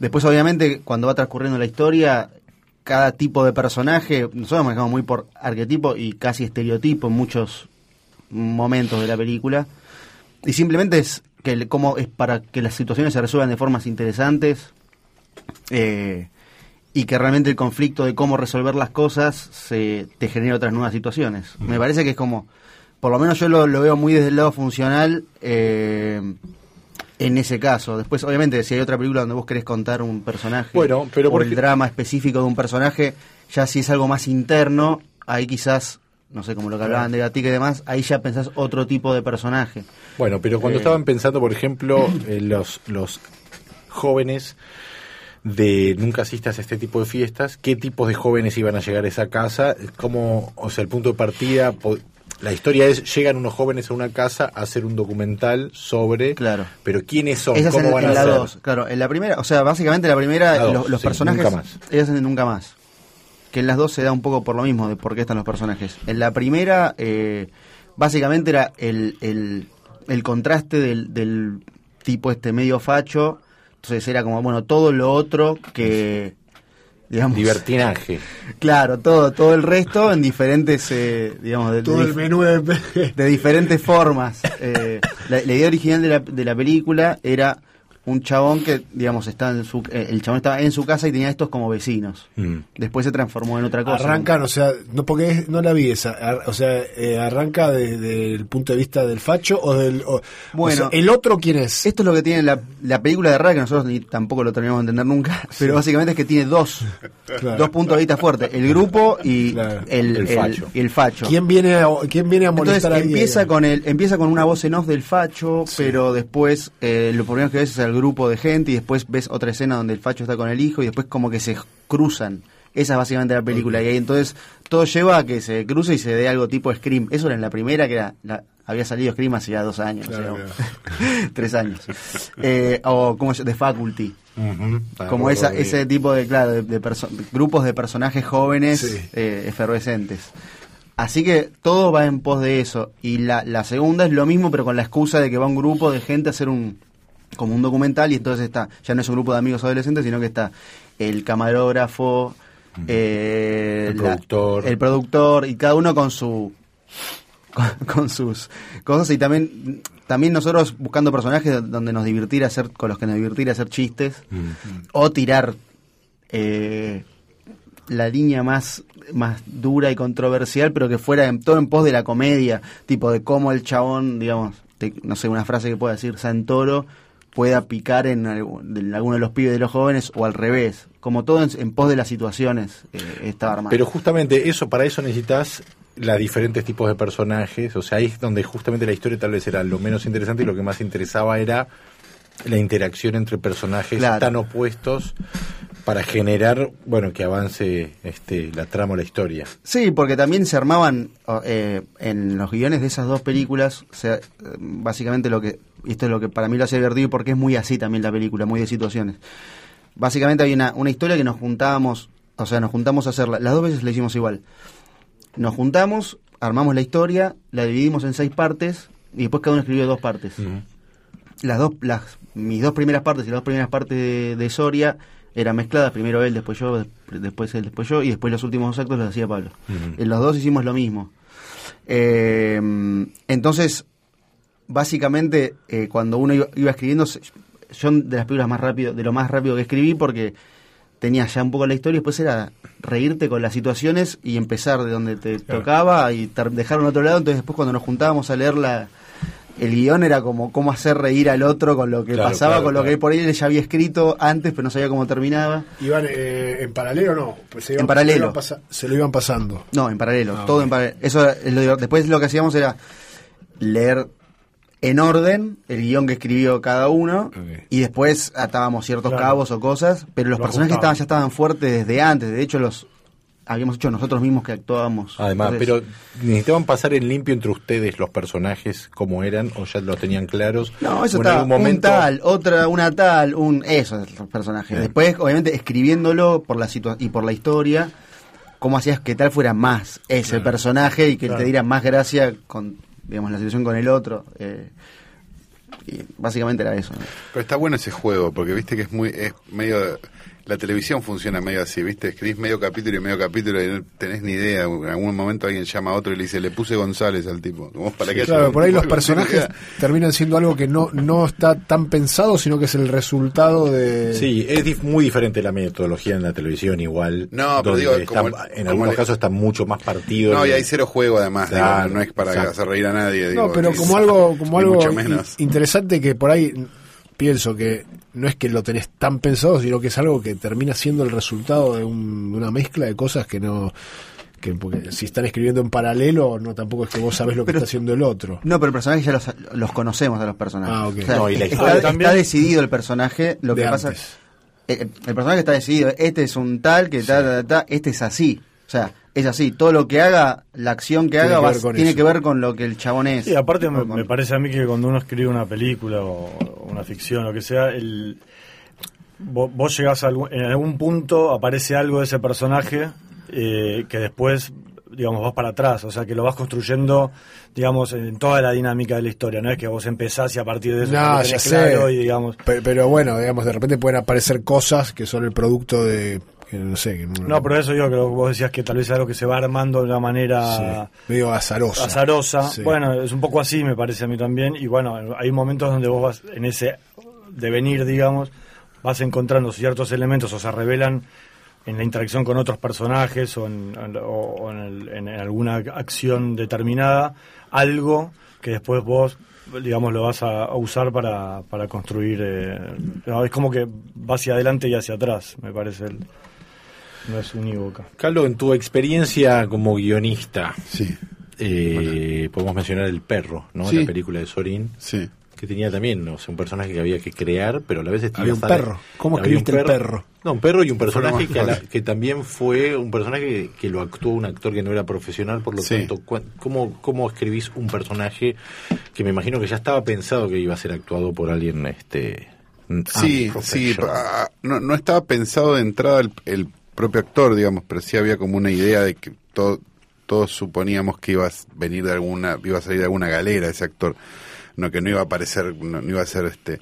Después, obviamente, cuando va transcurriendo la historia, cada tipo de personaje, nosotros manejamos muy por arquetipo y casi estereotipo en muchos momentos de la película. Y simplemente es que cómo es para que las situaciones se resuelvan de formas interesantes eh, y que realmente el conflicto de cómo resolver las cosas se te genera otras nuevas situaciones. Me parece que es como por lo menos yo lo, lo veo muy desde el lado funcional eh, en ese caso. Después, obviamente, si hay otra película donde vos querés contar un personaje Bueno, pero o por el drama específico de un personaje, ya si es algo más interno, ahí quizás, no sé, como lo que hablaban de Gatica y demás, ahí ya pensás otro tipo de personaje. Bueno, pero cuando Eh. estaban pensando, por ejemplo, eh, los, los jóvenes de nunca asistas a este tipo de fiestas, qué tipos de jóvenes iban a llegar a esa casa, cómo, o sea, el punto de partida, la historia es, llegan unos jóvenes a una casa a hacer un documental sobre, Claro. pero quiénes son, es cómo en, van en a la ser. 2, claro. En la primera, o sea, básicamente la primera, La dos, los, los sí, personajes. nunca más. Ellas en Nunca Más. Que en las dos se da un poco por lo mismo de por qué están los personajes. En la primera, eh, básicamente era el, el, el contraste del, del tipo este medio facho. Entonces era como, bueno, todo lo otro que. Digamos, Divertinaje. Claro, todo, todo el resto en diferentes, eh, digamos, de, Todo de el menú de... de diferentes formas. Eh, la, la idea original de la, de la película era un chabón que, digamos, está en su, eh, el chabón estaba en su casa y tenía estos como vecinos. Mm. Después se transformó en otra cosa. Arrancan, o sea, no porque es- no la vi esa, ar- o sea, eh, arranca desde el punto de vista del facho o del... o- o Bueno. sea, ¿el otro quién es? Esto es lo que tiene la, la película de rara, que nosotros ni tampoco lo terminamos de entender nunca, pero básicamente es que tiene dos, Claro. dos puntos de vista fuertes, el grupo y Claro. el, El facho. y el facho. ¿Quién viene a, quién viene a Entonces molestar a alguien? empieza con el empieza con una voz en off del facho, pero después eh, lo primero que ves es el grupo de gente y después ves otra escena donde el facho está con el hijo y después como que se cruzan. Esa es básicamente la película y ahí entonces todo lleva a que se cruce y se dé algo tipo Scream. Eso era en la primera que era la- había salido Scream hace ya dos años, Claro, o sea, tres años. Eh, o como The Faculty. Ujú. Ah, Como esa, bien. ese tipo de, claro, de, de grupos de personajes jóvenes Sí. eh, efervescentes. Así que todo va en pos de eso. Y la, la segunda es lo mismo, pero con la excusa de que va un grupo de gente a hacer un como un documental y entonces está, ya no es un grupo de amigos adolescentes, sino que está el camarógrafo, eh, El la- productor. el productor y cada uno con su con, con sus cosas y también también nosotros buscando personajes donde nos divirtiera hacer con los que nos divirtiera hacer chistes Mm. o tirar eh, la línea más más dura y controversial pero que fuera en, todo en pos de la comedia tipo de cómo el chabón digamos de- no sé una frase que pueda decir Santoro pueda picar en, en alguno de los pibes de los jóvenes o al revés como todo en, en pos de las situaciones eh, estaba armado Pero justamente eso, para eso necesitas los diferentes tipos de personajes, o sea, ahí es donde justamente la historia tal vez era lo menos interesante y lo que más interesaba era la interacción entre personajes Claro. tan opuestos para generar, bueno, que avance este la trama o la historia. Sí, porque también se armaban eh, en los guiones de esas dos películas, o sea, eh, básicamente lo que, y esto es lo que para mí lo hace divertido porque es muy así también la película, muy de situaciones. Básicamente hay una, una historia que nos juntábamos, o sea, nos juntamos a hacerla, las dos veces la hicimos igual. Nos juntamos, armamos la historia, la dividimos en seis partes y después cada uno escribió dos partes. Las dos las mis dos primeras partes y las dos primeras partes de, de Soria eran mezcladas primero él después yo des- después él después yo y después los últimos dos actos los hacía Pablo. En los dos hicimos lo mismo. Eh, entonces básicamente eh, cuando uno iba, iba escribiendo yo de las películas más rápido de lo más rápido que escribí porque tenía ya un poco la historia y después era reírte con las situaciones y empezar de donde te tocaba y dejar en otro lado entonces después cuando nos juntábamos a leer la el guion era como cómo hacer reír al otro con lo que Claro, pasaba, claro, con lo claro. que por ahí él ya había escrito antes, pero no sabía cómo terminaba. ¿Iban eh, en paralelo o no? Pues se En paralelo. Se lo, iban pasa- se lo iban pasando. No, en paralelo, Ah, todo en paralelo. Eso es lo diver- después lo que hacíamos era leer en orden el guion que escribió cada uno y después atábamos ciertos Claro. cabos o cosas, pero los Lo personajes estaban, ya estaban fuertes desde antes, de hecho los habíamos hecho nosotros mismos que actuábamos. Además, Entonces, pero necesitaban pasar en limpio entre ustedes los personajes como eran o ya los tenían claros. No, eso está algún momento un tal, otra, una tal, un eso es los personajes. Bien. Después, obviamente, escribiéndolo por la y por la historia, cómo hacías que tal fuera más ese personaje y que Claro. te diera más gracia con, digamos, la situación con el otro. eh, y básicamente era eso. ¿no? Pero está bueno ese juego, porque viste que es muy, es medio la televisión funciona medio así, ¿viste? Escribís medio capítulo y medio capítulo y no tenés ni idea. En algún momento alguien llama a otro y le dice, le puse González al tipo. Como para que haya Claro, por ahí los personajes idea. terminan siendo algo que no, no está tan pensado, sino que es el resultado de... Sí, es dif- muy diferente la metodología en la televisión igual. No, pero digo, está- como- en como algunos casos está mucho más partido. No, y hay cero juego además, digo, no es para exacto. hacer reír a nadie. digo, No, pero como algo, como algo menos. interesante que por ahí pienso que no es que lo tenés tan pensado, sino que es algo que termina siendo el resultado de, un- de una mezcla de cosas que no que porque si están escribiendo en paralelo, no tampoco es que vos sabés lo que Pero- está haciendo el otro. No, pero el personaje ya los, los conocemos a los personajes. Ah, ok. O sea, No, y la está, historia está también- decidido el personaje. Lo de que pasa antes. el, el personaje está decidido. Este es un tal que ta, ta, ta, este es así. O sea, es así. Todo lo que haga, la acción que Tiene haga, que tiene eso. que ver con lo que el chabón es. Sí, aparte me, parece a mí que cuando uno escribe una película o una ficción, lo que sea, el, vos, vos llegás a algún, en algún punto, aparece algo de ese personaje eh, que después, digamos, vas para atrás, o sea, que lo vas construyendo, digamos, en toda la dinámica de la historia, no es que vos empezás y a partir de eso No, ya sé. claro y digamos... Pero, pero bueno, digamos, de repente pueden aparecer cosas que son el producto de, que no sé, que No, pero eso yo creo que vos decías que tal vez es algo que se va armando de una manera... sí, medio azarosa. azarosa. Sí. Bueno, es un poco así, me parece a mí también. Y bueno, hay momentos donde vos vas en ese devenir, digamos, vas encontrando ciertos elementos o se revelan en la interacción con otros personajes o en, o- en el- en alguna acción determinada, algo que después vos, digamos, lo vas a, usar para, para construir. eh, no, es como que va hacia adelante y hacia atrás, me parece. el- no es unívoca. Carlos, en tu experiencia como guionista, Sí, eh, podemos mencionar El Perro, ¿no? Sí. La película de Sorín, sí. que tenía también, no sé, un personaje que había que crear, pero a la vez estaba Había un perro. ¿Cómo escribiste el perro? No, un perro y un personaje que, la- también fue un personaje que, que lo actuó un actor que no era profesional, por lo Sí. tanto, ¿cuán- ¿cómo, ¿cómo escribís un personaje que me imagino que ya estaba pensado que iba a ser actuado por alguien este Sí, sí, ah, no, no estaba pensado de entrada el, el propio actor, digamos, pero sí había como una idea de que todo, todos suponíamos que iba a venir de alguna, iba a salir de alguna galera ese actor, no que no iba a aparecer, no, no iba a ser este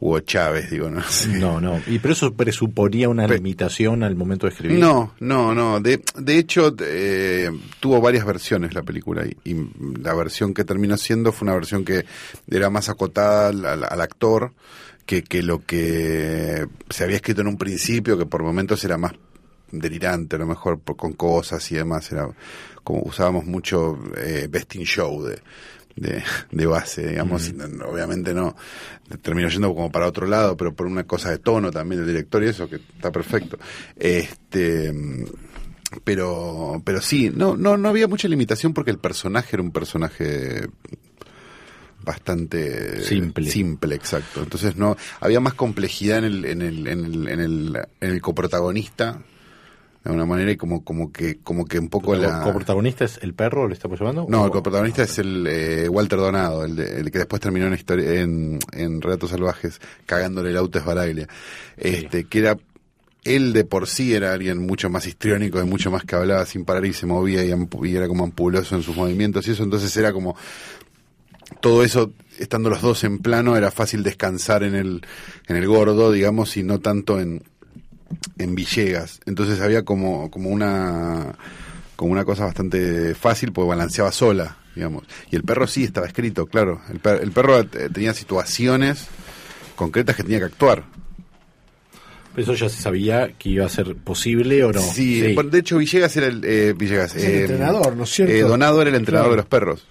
Hugo Chávez, digo, no sé. No, no. Y pero eso presuponía una limitación al momento de escribir. No, no, no. De, de hecho, eh, tuvo varias versiones la película y, y la versión que terminó siendo fue una versión que era más acotada al, al- al actor que, que lo que se había escrito en un principio, que por momentos era más delirante, a lo mejor por- con cosas y demás. Era como usábamos mucho eh, Best in Show de, de, de base, digamos. obviamente no terminó yendo como para otro lado, pero por una cosa de tono también del director y eso, que está perfecto. Este pero pero sí no no no había mucha limitación porque el personaje era un personaje bastante Simple. simple exacto entonces no había más complejidad en el en el en el en el, en el coprotagonista de alguna manera y como como que como que un poco ¿El la coprotagonista es el perro, le estamos llamando? no, ¿O- el coprotagonista es el eh, Walter Donado, el, de- el que después terminó en, en, en Relatos Salvajes, cagándole el auto a Esbaraglia. Este, que era, él de por sí era alguien mucho más histriónico y mucho más que hablaba sin parar y se movía y era como ampuloso en sus movimientos y eso, entonces era como, todo eso, estando los dos en plano, era fácil descansar en el, en el gordo, digamos, y no tanto en, en Villegas. Entonces había como, como una como una cosa bastante fácil porque balanceaba sola, digamos. Y el perro sí estaba escrito, claro. El, per- el perro eh, tenía situaciones concretas que tenía que actuar. ¿Eso ya se sabía que iba a ser posible o no? Sí, de hecho Villegas era el eh, Villegas, Es el eh, entrenador, ¿no es cierto? eh, Donado era el entrenador Claro. de los perros.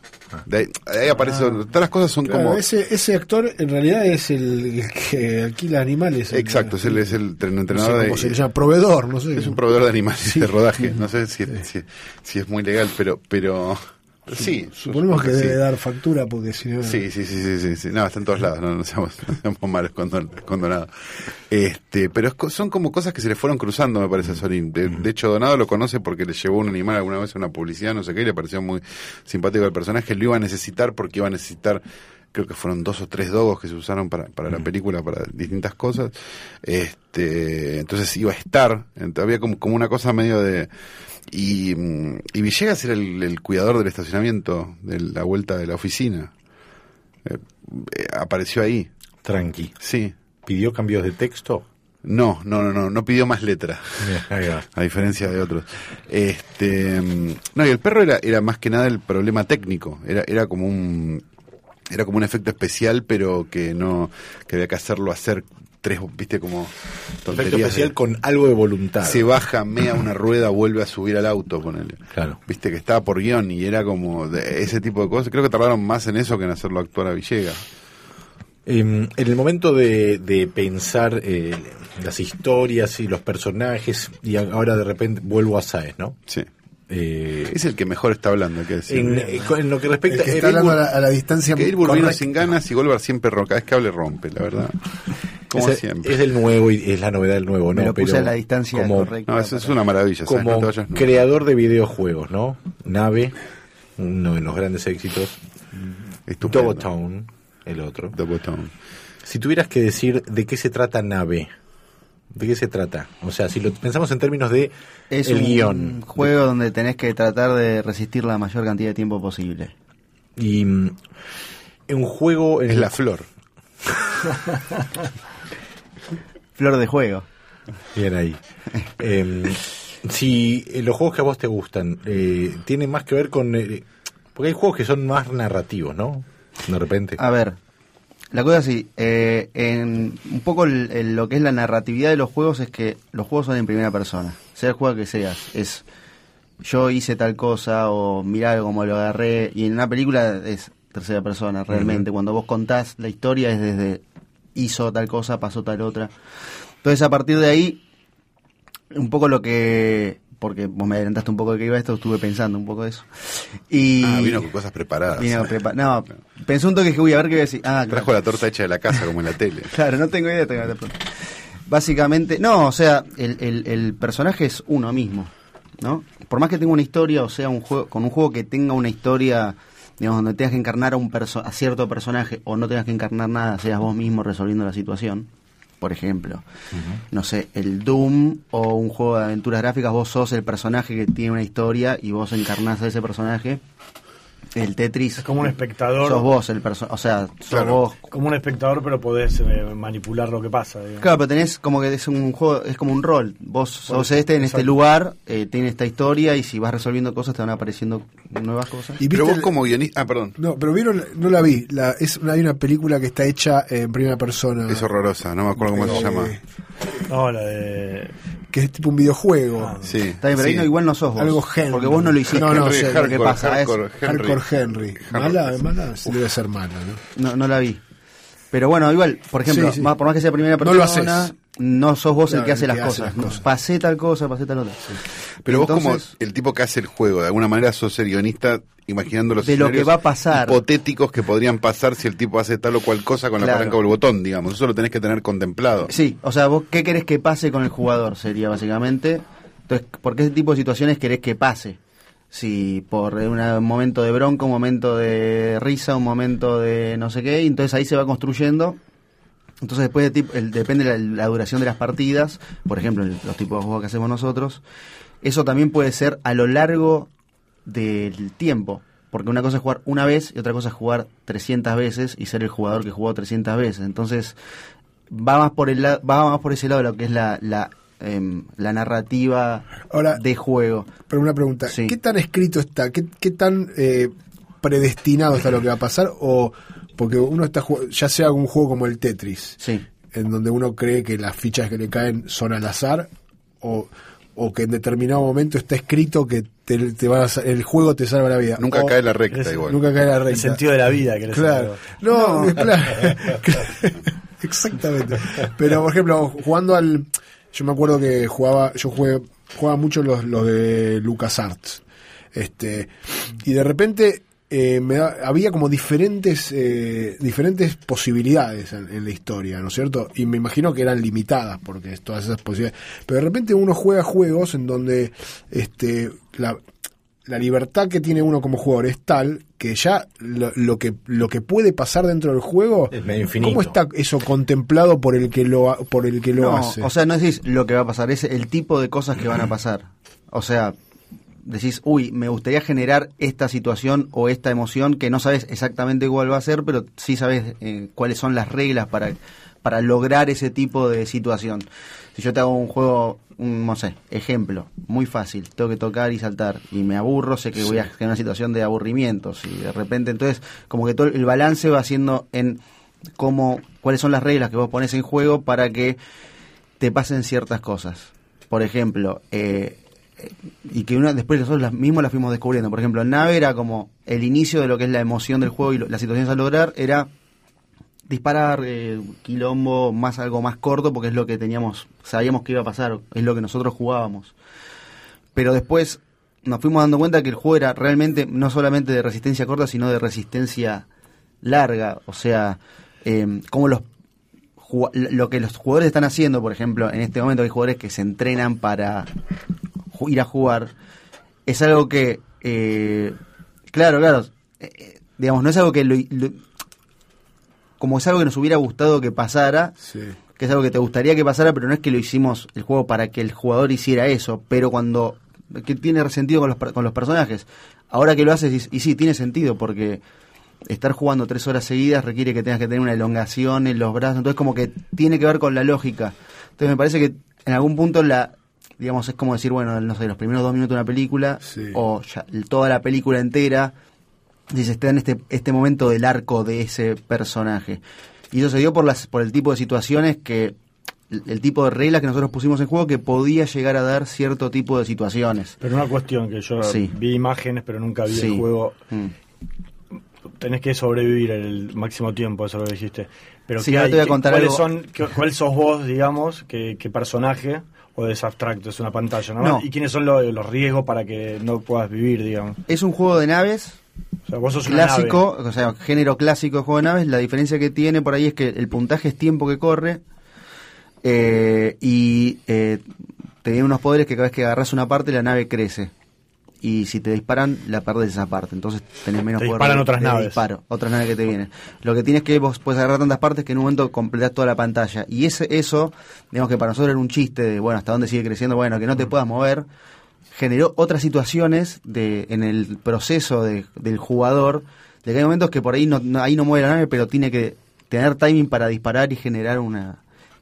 De ahí, ahí aparece, todas las cosas son Claro, como ese, ese actor en realidad es el, el que alquila animales. exacto, es el, es el tren- no sé entrenador de se llama, proveedor, no sé. Es un proveedor de animales de rodaje. No sé si, si, si es muy legal, pero, pero sí. Suponemos que debe dar factura porque si no... Sí, sí, sí, sí, sí. No, está en todos lados, no, seamos, malos con Donado. Este, pero son como cosas que se le fueron cruzando, me parece, a Sorín. De, de hecho, Donado lo conoce porque le llevó un animal alguna vez a una publicidad, no sé qué, y le pareció muy simpático el personaje. Lo iba a necesitar porque iba a necesitar, creo que fueron dos o tres dogos que se usaron para, para la película, para distintas cosas. Este, entonces iba a estar, había como, como una cosa medio de... Y, mm, y Villegas era el, el cuidador del estacionamiento, de la vuelta de la oficina. Eh, eh, apareció ahí, Tranqui. sí. ¿Pidió cambios de texto? No, no, no, no, no pidió más letra. A diferencia de otros. Este, mm, no, y el perro era, era más que nada el problema técnico, era, era como un era como un efecto especial, pero que no que había que hacerlo hacer tres, viste como Efecto tonterías. especial de- con algo de voluntad. se baja, mea una rueda, vuelve a subir al auto con él. Claro. Viste que estaba por guion y era como de ese tipo de cosas. Creo que tardaron más en eso que en hacerlo actuar a Villegas. Em, en el momento de, de pensar eh, las historias y los personajes, y ahora de repente vuelvo a Saez, ¿no? Sí. Eh, Es el que mejor está hablando, hay que decir. en, eh, en lo que El respecta que eh, está hablando a la, a la distancia que vino sin ganas y Goldberg siempre rompe. Cada vez que hable rompe, la verdad. Como es, el- siempre. es el nuevo y es la novedad del nuevo, Me ¿no? lo puse Pero a la distancia como, correcta. No, eso es una maravilla. No como vayas nunca. creador de videojuegos, ¿no? Nave, uno de los grandes éxitos. Estupendo. Double Town, el otro. Double Town. Si tuvieras que decir de qué se trata Nave, ¿de qué se trata? O sea, si lo pensamos en términos de Es el un guion. juego donde tenés que tratar de resistir la mayor cantidad de tiempo posible. Y mm, un juego en Es la flor. Flor de juego. Bien ahí. Em, si eh, los juegos que a vos te gustan eh, tienen más que ver con... eh, porque hay juegos que son más narrativos, ¿no? De repente. A ver, la cosa es así, eh, en un poco el- el- lo que es la narratividad de los juegos es que los juegos son en primera persona, sea el juego que seas, es yo hice tal cosa o mirá como lo agarré y en una película es tercera persona realmente, cuando vos contás la historia es desde hizo tal cosa, pasó tal otra. Entonces a partir de ahí, un poco lo que... Porque vos me adelantaste un poco de que iba esto, estuve pensando un poco de eso. Y Ah, vino con cosas preparadas. Vine a prepa- no, pensé un toque que voy a ver qué voy a decir. Ah, claro. Trajo la torta hecha de la casa como en la tele. Claro, no tengo idea. tengo- Básicamente, no, o sea, el, el- el personaje es uno mismo, ¿no? Por más que tenga una historia, o sea, un juego, con un juego que tenga una historia, digamos, donde tengas que encarnar a, un perso- a cierto personaje o no tengas que encarnar nada, seas vos mismo resolviendo la situación. Por ejemplo, no sé, el Doom o un juego de aventuras gráficas, vos sos el personaje que tiene una historia y vos encarnás a ese personaje. El Tetris. Es como un espectador. Sos vos el personaje, o sea, sos Claro. vos Como un espectador, pero podés eh, manipular lo que pasa. digamos. Claro, pero tenés como que es un juego, es como un rol. Vos sos eso, este en este lugar, eh, tiene esta historia y si vas resolviendo cosas te van apareciendo nuevas cosas. Y Pero vos el- como guionista... Ah, perdón. No, pero vieron, no la vi. La, es, hay una película que está hecha en primera persona. Es horrorosa, no me acuerdo cómo se Eh, llama. No, la de. Que es tipo un videojuego. Ah, Sí. Está bien, pero ahí no, igual no sos vos. Algo Henry. Porque vos no lo hiciste. No, no, Henry sé, lo que Hardcore, pasa es- Hardcore Henry. Hardcore Henry. Mala, mala, sí debe ser mala, ¿no? No, no la vi. Pero bueno, igual, por ejemplo, Sí, sí. más- por más que sea primera No lo persona, haces. No sos vos el que hace, el las, hace cosas. las cosas. Pasé tal cosa, pasé tal otra. Pero vos como el tipo que hace el juego, de alguna manera sos el guionista imaginando los De lo que va a pasar. hipotéticos que podrían pasar si el tipo hace tal o cual cosa con la palanca o el botón, digamos. Eso lo tenés que tener contemplado. Sí, o sea, vos qué querés que pase con el jugador sería básicamente. Entonces, ¿por qué tipo de situaciones querés que pase? Si por una- un momento de bronca, un momento de risa, un momento de no sé qué, entonces ahí se va construyendo. Entonces después de el- depende la, la duración de las partidas, por ejemplo, los tipos de juegos que hacemos nosotros. Eso también puede ser a lo largo del tiempo. Porque una cosa es jugar una vez y otra cosa es jugar 300 veces y ser el jugador que jugó 300 veces. Entonces, va más por el va más por ese lado lo que es la la, em, la narrativa Ahora- de juego. Pero una pregunta, Sí. ¿qué tan escrito está? ¿Qué, qué tan eh, predestinado está lo que va a pasar? O porque uno está ya sea un juego como el Tetris, Sí. en donde uno cree que las fichas que le caen son al azar, o, o que en determinado momento está escrito que te, te va a el juego te salva la vida. Nunca O- cae la recta es- igual. Nunca cae la recta. El sentido de la vida, que Claro. No, es claro. Exactamente. Pero, por ejemplo, jugando al. Yo me acuerdo que jugaba. Yo jugué, jugaba mucho los, los de LucasArts. Este, y de repente. Eh, me da- había como diferentes eh, diferentes posibilidades en, en la historia, ¿no es cierto? Y me imagino que eran limitadas porque es todas esas posibilidades. Pero de repente uno juega juegos en donde este la, la libertad que tiene uno como jugador es tal que ya lo, lo que lo que puede pasar dentro del juego Es medio infinito. ¿Cómo está eso contemplado por el que lo ha- por el que lo No, hace? o sea, no decís lo que va a pasar, es el tipo de cosas que van a pasar. O sea, decís, uy, me gustaría generar esta situación o esta emoción que no sabes exactamente cuál va a ser, pero sí sabes eh, cuáles son las reglas para, para lograr ese tipo de situación. Si yo te hago un juego, un, no sé, ejemplo, muy fácil, tengo que tocar y saltar y me aburro, sé que voy a generar una situación de aburrimiento, y de repente entonces como que todo el balance va siendo en cómo, cuáles son las reglas que vos pones en juego para que te pasen ciertas cosas. Por ejemplo, eh, y que una, después nosotros las, mismos las fuimos descubriendo. Por ejemplo, Nave era como el inicio de lo que es la emoción del juego y lo- las situaciones a lograr era disparar, eh, quilombo, más algo más corto porque es lo que teníamos, sabíamos que iba a pasar, es lo que nosotros jugábamos. Pero después nos fuimos dando cuenta que el juego era realmente no solamente de resistencia corta, sino de resistencia larga. O sea, eh, como los lo que los jugadores están haciendo, por ejemplo, en este momento hay jugadores que se entrenan para ir a jugar, es algo que, eh, claro, claro, eh, eh, digamos, no es algo que lo, lo- como es algo que nos hubiera gustado que pasara, Sí. que es algo que te gustaría que pasara, pero no es que lo hicimos el juego para que el jugador hiciera eso, pero cuando que tiene sentido con los, con los personajes. Ahora que lo haces, y, y sí, tiene sentido, porque estar jugando tres horas seguidas requiere que tengas que tener una elongación en los brazos, entonces como que tiene que ver con la lógica. Entonces me parece que en algún punto la digamos es como decir, bueno, no sé, los primeros dos minutos de una película Sí. o ya toda la película entera dice está en este este momento del arco de ese personaje. Y eso se dio por las por el tipo de situaciones que el, el tipo de reglas que nosotros pusimos en juego que podía llegar a dar cierto tipo de situaciones. Pero una cuestión que yo Sí. vi imágenes, pero nunca vi Sí. el juego. Mm. Tenés que sobrevivir el máximo tiempo, eso lo dijiste. Pero Sí, ¿qué hay? te voy a ¿Qué- contar ¿cuáles algo. son, qué- ¿Cuál sos vos, digamos? ¿Qué, qué personaje? ¿O es abstracto? Es una pantalla, ¿no? No. ¿Y quiénes son los, los riesgos para que no puedas vivir, digamos? Es un juego de naves O sea, vos sos una clásico, nave. o sea, género clásico de juego de naves, la diferencia que tiene por ahí es que el puntaje es tiempo que corre eh, y eh, te vienen unos poderes que cada vez que agarras una parte la nave crece. Y si te disparan, la perdes esa parte. Entonces tenés menos Te poder disparan de- otras naves. disparo, otras naves que te vienen. Lo que tienes es que vos puedes agarrar tantas partes que en un momento completás toda la pantalla. Y ese eso, digamos que para nosotros era un chiste de, bueno, hasta dónde sigue creciendo, bueno, que no te puedas mover generó otras situaciones de, en el proceso de- del jugador, de que hay momentos que por ahí no, no- ahí no mueve la nave, pero tiene que tener timing para disparar y generar una,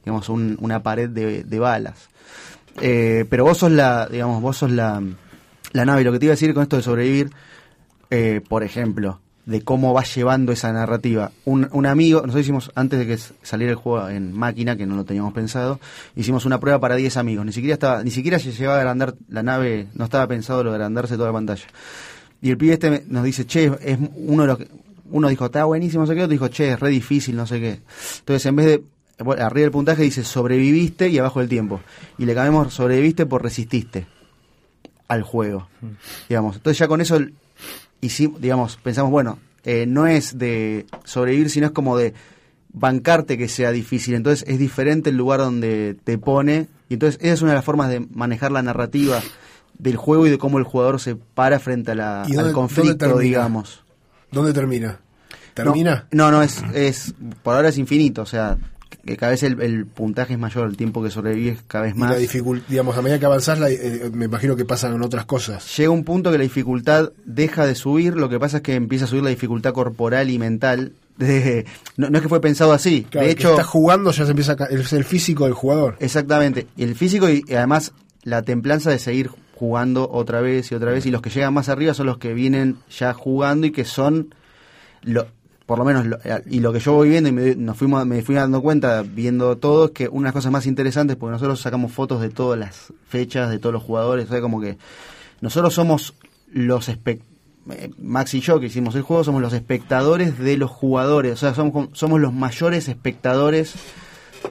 digamos, un- una pared de, de balas. Eh, pero vos sos la, digamos, vos sos la, la nave. Lo que te iba a decir con esto de sobrevivir, eh, por ejemplo, de cómo vas llevando esa narrativa. Un, un amigo, nosotros hicimos, antes de que saliera el juego en máquina, que no lo teníamos pensado, hicimos una prueba para 10 amigos. Ni siquiera estaba, ni siquiera se llegaba a agrandar la nave, no estaba pensado lo de agrandarse toda la pantalla. Y el pibe este nos dice, che, es uno de los uno dijo, está buenísimo, no sé qué, otro dijo, che, es re difícil, no sé qué. Entonces, en vez de, arriba del puntaje dice sobreviviste y abajo el tiempo. Y le cambiamos sobreviviste por resististe al juego. Digamos, entonces ya con eso hicimos, digamos, pensamos, bueno, eh, no es de sobrevivir, sino es como de bancarte que sea difícil. Entonces es diferente el lugar donde te pone. Y entonces esa es una de las formas de manejar la narrativa del juego y de cómo el jugador se para frente a la- ¿Y dónde- al conflicto, dónde digamos. ¿Dónde termina? ¿Termina? No, no, no, es, es, por ahora es infinito, o sea, que cada vez el, el puntaje es mayor, el tiempo que sobrevives cada vez Y más. la dificultad, digamos, a medida que avanzás, la- eh, me imagino que pasan otras cosas. Llega un punto que la dificultad deja de subir, lo que pasa es que empieza a subir la dificultad corporal y mental. De- no, no es que fue pensado así, Claro, de hecho, está jugando ya se empieza a es el físico del jugador. exactamente, el físico y, y además la templanza de seguir jugando otra vez y otra vez, y los que llegan más arriba son los que vienen ya jugando y que son, lo, por lo menos, lo- y lo que yo voy viendo y me, nos fuimos, me fui dando cuenta viendo todo, es que una de las cosas más interesantes, porque nosotros sacamos fotos de todas las fechas, de todos los jugadores, o sea, como que nosotros somos los espectadores. Max y yo que hicimos el juego somos los espectadores de los jugadores, o sea, somos, somos los mayores espectadores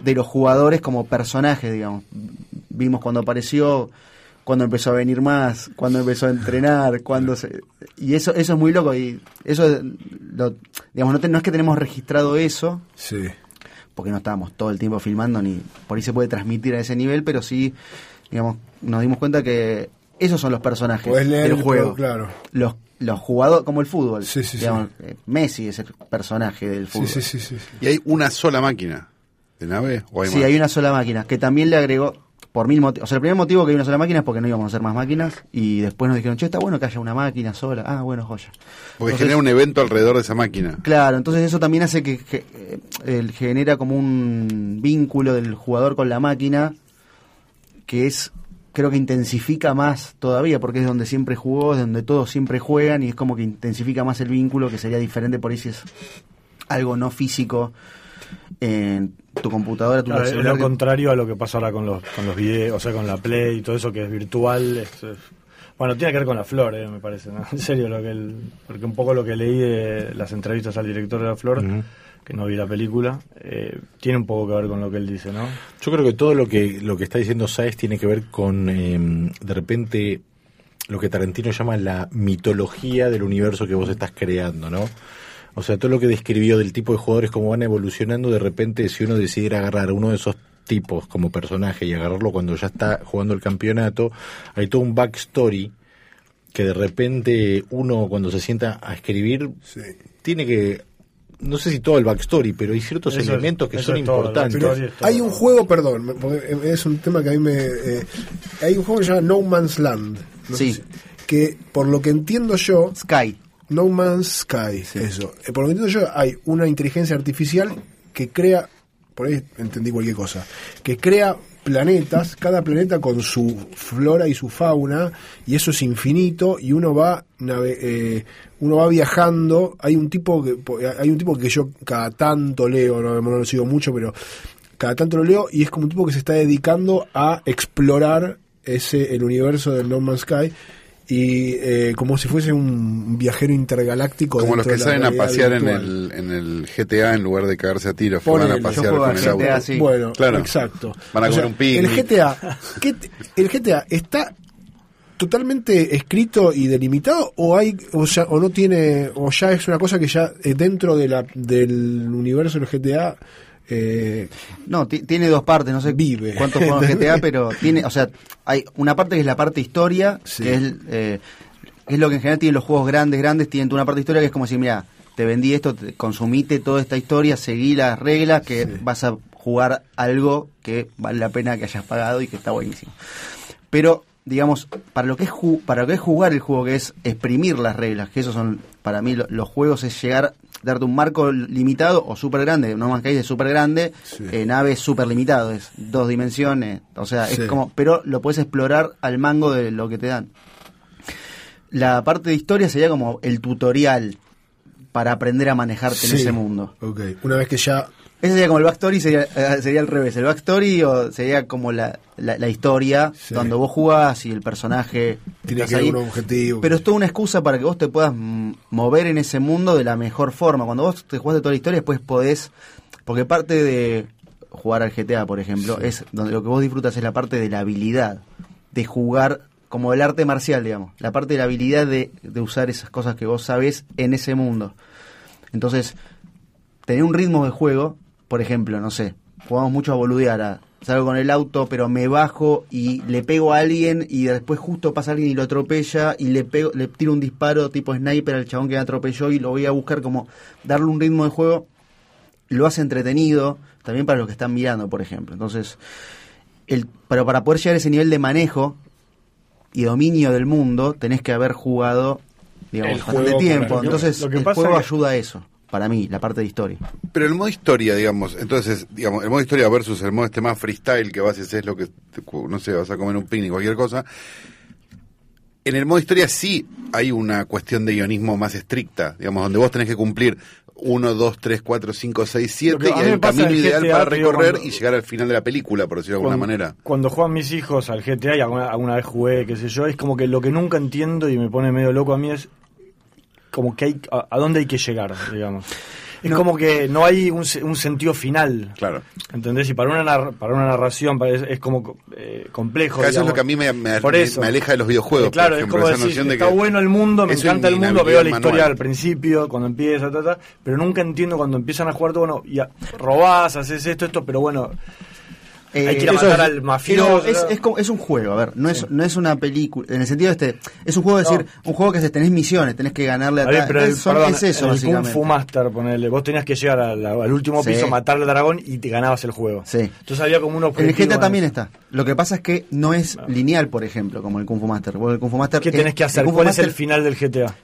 de los jugadores como personajes, digamos. Vimos cuando apareció, cuando empezó a venir más, cuando empezó a entrenar, cuando se... Y eso eso es muy loco y eso, lo, digamos, no, te- no es que tenemos registrado eso, Sí. porque no estábamos todo el tiempo filmando, ni por ahí se puede transmitir a ese nivel, pero sí, digamos, nos dimos cuenta que esos son los personajes leer del el juego. claro. Los, los jugadores, como el fútbol. Sí, sí, sí. digamos, eh, Messi es el personaje del Sí, fútbol. sí, sí, sí, sí. ¿Y hay una sola máquina de nave? ¿O hay Sí, más? hay una sola máquina, que también le agregó, por mil motivos. O sea, el primer motivo que hay una sola máquina es porque no íbamos a hacer más máquinas y después nos dijeron, che, está bueno que haya una máquina sola. Ah, bueno, joya. Porque Entonces- genera un evento alrededor de esa máquina. Claro, entonces eso también hace que, que, eh, el- genera como un vínculo del jugador con la máquina que es creo que intensifica más todavía porque es donde siempre jugó, es donde todos siempre juegan y es como que intensifica más el vínculo que sería diferente por ahí si es algo no físico en tu computadora, tu Claro, es lo contrario a lo que pasa ahora con los, con los videos, o sea, con la Play y todo eso que es virtual. es- es- bueno, tiene que ver con la Flor, eh, me parece, ¿no? En serio, lo que el- porque un poco lo que leí de las entrevistas al director de la Flor, que no vi la película, eh, tiene un poco que ver con lo que él dice, ¿no? Yo creo que todo lo que lo que está diciendo Saez tiene que ver con eh, de repente lo que Tarantino llama la mitología del universo que vos estás creando, ¿no? O sea, todo lo que describió del tipo de jugadores cómo van evolucionando, de repente si uno decidiera agarrar a uno de esos tipos como personaje y agarrarlo cuando ya está jugando el campeonato, hay todo un backstory que de repente uno cuando se sienta a escribir Sí. tiene que no sé si todo el backstory, pero hay ciertos Eso es- elementos que son importantes. Hay un juego, perdón, es un tema que a mí me... eh, hay un juego que se llama No Man's Land. no Sí. si- que por lo que entiendo yo, Sky. No Man's Sky, eso. Eh, por lo que entiendo yo, hay una inteligencia artificial que crea, por ahí entendí cualquier cosa, que crea planetas, cada planeta con su flora y su fauna, y eso es infinito, y uno va nave- eh, uno va viajando, hay un tipo que hay un tipo que yo cada tanto leo, no, no lo sigo mucho, pero cada tanto lo leo, y es como un tipo que se está dedicando a explorar ese el universo del No Man's Sky y eh, como si fuese un viajero intergaláctico Como los que salen a pasear en el, en el GTA en lugar de cagarse a tiros. van a pasear con el GTA, auto. sí. Bueno, Claro. exacto. Van a O comer sea, un. El GTA, ¿qué te- el GTA está totalmente escrito y delimitado o hay o, ya- o no tiene o ya es una cosa que ya eh, dentro de la del universo del GTA eh, No, ti- tiene dos partes, no sé Vive. cuántos juegos GTA, pero tiene, o sea, hay una parte que es la parte historia, Sí. que es, eh, es lo que en general tienen los juegos grandes, grandes, tienen una parte historia que es como decir, mira, te vendí esto, te- consumite toda esta historia, seguí las reglas, que vas a jugar algo que vale la pena que hayas pagado y que está buenísimo. Pero, digamos, para lo que es, ju- para lo que es jugar el juego, que es exprimir las reglas, que esos son, para mí, lo- los juegos es llegar, darte un marco limitado o súper grande, No Man's Sky es súper grande, Sí. eh, nave súper limitado, es dos dimensiones, o sea, Sí. es como, pero lo puedes explorar al mango de lo que te dan. La parte de historia sería como el tutorial para aprender a manejarte en ese mundo. Ok, una vez que ya Ese sería como el backstory, sería, eh, sería al revés. El backstory o sería como la, la, la historia, Sí. donde vos jugás y el personaje. tiene que haber ahí. un objetivo Pero es toda una excusa para que vos te puedas mover en ese mundo de la mejor forma. Cuando vos te jugás de toda la historia, después podés. Porque parte de jugar al GTA, por ejemplo, es donde lo que vos disfrutas es la parte de la habilidad, de jugar como el arte marcial, digamos. La parte de la habilidad de, de usar esas cosas que vos sabés en ese mundo. Entonces, tener un ritmo de juego, por ejemplo, no sé, jugamos mucho a boludear, a, salgo con el auto, pero me bajo y le pego a alguien y después justo pasa alguien y lo atropella y le pego, le tiro un disparo tipo sniper al chabón que me atropelló y lo voy a buscar como darle un ritmo de juego, lo hace entretenido, también para los que están mirando, por ejemplo. Entonces, el, pero para poder llegar a ese nivel de manejo y dominio del mundo, tenés que haber jugado, digamos, El bastante juego, tiempo. claro. Entonces, Lo que el pasa juego que- ayuda a eso, para mí, la parte de historia. Pero el modo historia, digamos, entonces, digamos, el modo historia versus el modo este más freestyle que vas y haces lo que, no sé, vas a comer un picnic, cualquier cosa. En el modo historia sí hay una cuestión de guionismo más estricta, digamos, donde vos tenés que cumplir 1, 2, 3, 4, 5, 6, 7 Lo que y a pasa camino el ideal GTA, para recorrer cuando- y llegar al final de la película, por decirlo de alguna cuando, manera. Cuando juegan mis hijos al GTA y alguna, alguna vez jugué, qué sé yo, es como que lo que nunca entiendo y me pone medio loco a mí es como que hay, a, a dónde hay que llegar, digamos. Es como que no hay un, se- un sentido final. Claro. ¿Entendés? Y para una, nar- para una narración para- es, es como eh, complejo. Eso es lo que a mí me, me- Por me- eso. me aleja de los videojuegos. Eh, claro, por es como esa decir, noción de está que bueno el mundo, me encanta el mundo, veo la historia manual. al principio, cuando empieza, ta, ta, pero nunca entiendo cuando empiezan a jugar, todo, bueno, ya robás, haces esto, esto, pero bueno, Eh, Hay que ir a eso matar es- al mafioso. Es, es, como- es un juego, a ver, no es, no es una película, en el sentido este, es un juego de decir, un juego que se tenés misiones, tenés que ganarle a A ver, tal- pero el, es, son- perdón, es eso, el Kung. Fu Master, ponele, vos tenías que llegar a la- al último Sí. piso, matarle al dragón y te ganabas el juego. Sí. Entonces había como un En el. GTA también está. Lo que pasa es que no es lineal, por ejemplo, como el Kung Fu Master. Vos el Kung Fu Master ¿Qué es- tenés que hacer? ¿Cuál es el Master- final del GTA?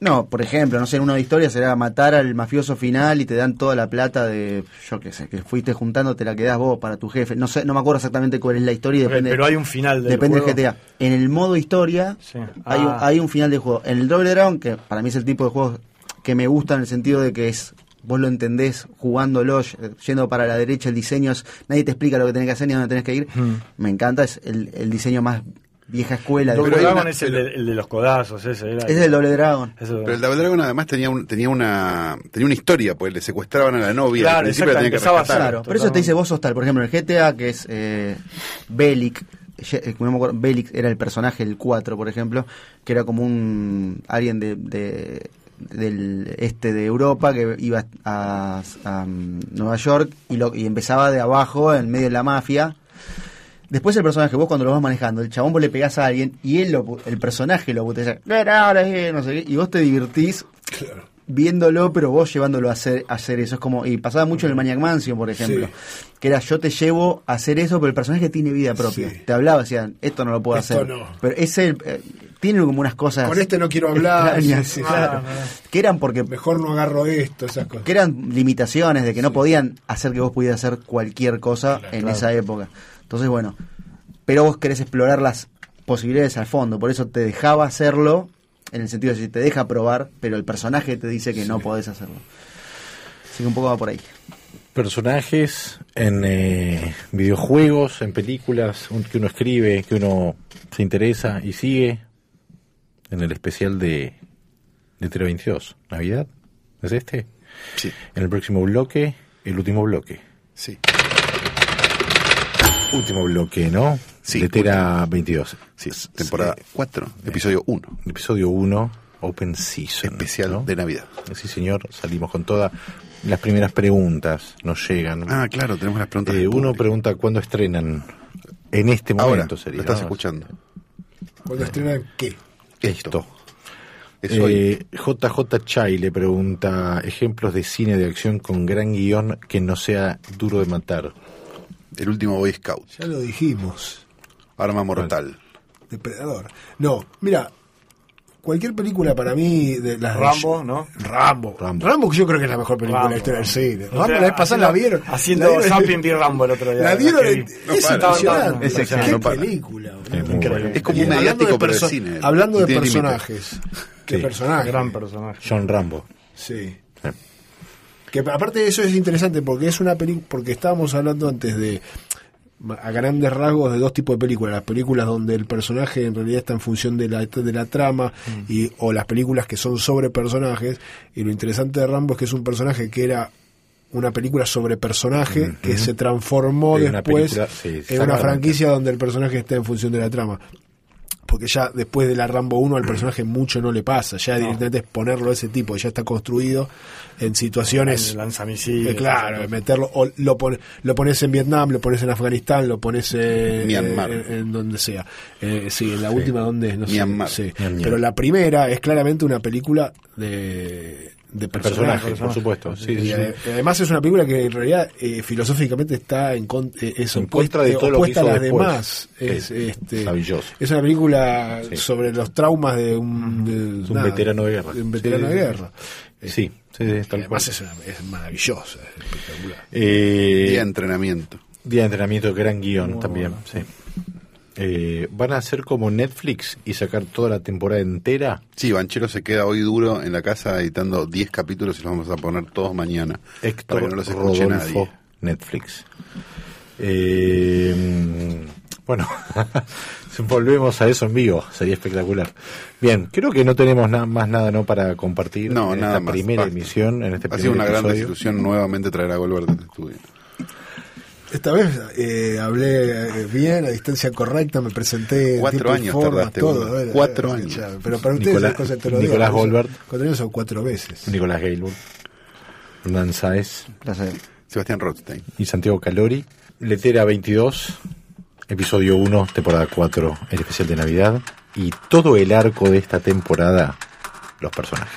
No, por ejemplo, no sé, en una historia será matar al mafioso final y te dan toda la plata de, yo qué sé, que fuiste juntando, te la quedás vos para tu jefe. No sé, no me acuerdo exactamente cuál es la historia depende. pero hay un final del Depende juego. del GTA. En el modo historia Sí. hay, un, Ah. hay un final de juego. En el Double Dragon, que para mí es el tipo de juego que me gusta en el sentido de que es vos lo entendés jugándolo, yendo para la derecha, el diseño es, nadie te explica lo que tenés que hacer ni dónde tenés que ir. Hmm. Me encanta, es el, el diseño más vieja escuela. de Double Dragon una- es el, pero- de, el de los codazos, ese era. es del Doble Dragon. Pero el Double Dragon además tenía un, tenía una tenía una historia, pues le secuestraban a la novia, Claro, al principio la que. Claro, pero eso te dice vos sos tal. Por ejemplo, en el GTA, que es eh, Bellic, eh, no me acuerdo, Bellic era el personaje, el 4, por ejemplo, que era como un alguien de, de- del este de Europa que iba a, a, um, Nueva York y, lo, y empezaba de abajo, en medio de la mafia. Después el personaje, vos cuando lo vas manejando, el chabón vos le pegás a alguien y él lo el personaje lo putea, no sé qué, y vos te divertís viéndolo, pero vos llevándolo a hacer, a hacer eso. Es como, y pasaba mucho en el Maniac Mansion, por ejemplo, Sí. que era yo te llevo a hacer eso, pero el personaje tiene vida propia. Sí. Te hablaba, decían, esto no lo puedo Esto hacer. no. Pero ese eh, tiene como unas cosas. Con este no quiero hablar, extrañas, sí, sí, claro, Ah, que eran porque Mejor no agarro esto, esas cosas. que eran limitaciones de que no podían hacer que vos pudieras hacer cualquier cosa en claro. esa época. Entonces, bueno, pero vos querés explorar las posibilidades al fondo, por eso te dejaba hacerlo, en el sentido de que te deja probar, pero el personaje te dice que no podés hacerlo. Así que un poco va por ahí. Personajes en eh, videojuegos, en películas un- que uno escribe, que uno se interesa y sigue. En el especial de, de Tele 22, Navidad. ¿Es este? Sí, En el próximo bloque, el último bloque. sí. Último bloque, ¿no? Sí, De Tera 22. Sí, temporada 4, episodio 1, Episodio 1, Open Season. especial ¿no? de Navidad. Sí, señor, salimos con todas las primeras preguntas, nos llegan. Ah, claro, tenemos las preguntas. Eh, uno pregunta cuándo estrenan. En este Ahora, momento lo sería. estás ¿no? escuchando. Cuando estrenan qué? Esto. Eh, JJ Chai le pregunta ejemplos de cine de acción con gran guion que no sea duro de matar. El último Boy Scout. Ya lo dijimos. Arma mortal. Depredador. No, mira, cualquier película para mí de las de- Rambo, ¿no? Rambo. Rambo. Rambo. que yo creo que es la mejor película de Rambo, la historia del Rambo. cine. O Rambo sea, la vez pasada la vieron. haciendo La Zapping vi Rambo el otro día, La la vieron, vi. No es impresionante. Es excelente, no película. Es Increíble. Es como un hablando mediático, de pero de cine. Hablando de personajes. ¿Qué Sí. personaje? Gran personaje. John Rambo. Sí. Sí. Que aparte de eso es interesante porque es una película, porque estábamos hablando antes de a grandes rasgos de dos tipos de películas, las películas donde el personaje en realidad está en función de la de la trama y o las películas que son sobre personajes y lo interesante de Rambo es que es un personaje que era una película sobre personaje que se transformó En una después película, sí, en una franquicia donde el personaje está en función de la trama porque ya después de la Rambo 1 al personaje mucho no le pasa, ya directamente es ponerlo a ese tipo, ya está construido en situaciones Lanzamisiles. eh, claro, meterlo, o lo, pon- lo pones en Vietnam, lo pones en Afganistán, lo pones eh, Myanmar. en, en donde sea. Eh, sí, en la última donde no sé, Myanmar. sí. Myanmar. Pero la primera es claramente una película de, de personajes. Personaje, por supuesto. Sí, Y sí, sí. ade- además es una película que en realidad eh, filosóficamente está en, con- eh, es En opuesta, de todo lo que a las demás. Es, Sí, este, maravilloso. es una película Sí. sobre los traumas de un, de- Es un veterano de guerra. un veterano Sí, de sí, guerra. Sí, sí, cual. además es, una- es maravillosa, es espectacular. Eh, Día de entrenamiento. Día de entrenamiento, gran guion también. sí. Eh, ¿Van a hacer como Netflix y sacar toda la temporada entera? Sí, Banchero se queda hoy duro en la casa editando 10 capítulos y los vamos a poner todos mañana. Héctor para que no los escuche Rodolfo, nadie. Netflix. Eh, bueno, volvemos a eso en vivo, sería espectacular. Bien, creo que no tenemos na- más nada no para compartir No, en nada esta más, primera basta. emisión, en este Ha sido una gran desilusión nuevamente traer a Goldberg al estudio. Esta vez eh, hablé eh, bien, a distancia correcta, me presenté en Cuatro años forma, tardaste, todo. era- Cuatro era- años. ya, Pero para ustedes Nicolás- cosa los días, Nicolás Goldberg. Cuatro años son cuatro veces. Nicolás Gaylord, Hernán Sáez, Placer. Sebastián Rothstein. Y Santiago Calori. Letera 22, episodio 1, temporada 4, el especial de Navidad. Y todo el arco de esta temporada, los personajes.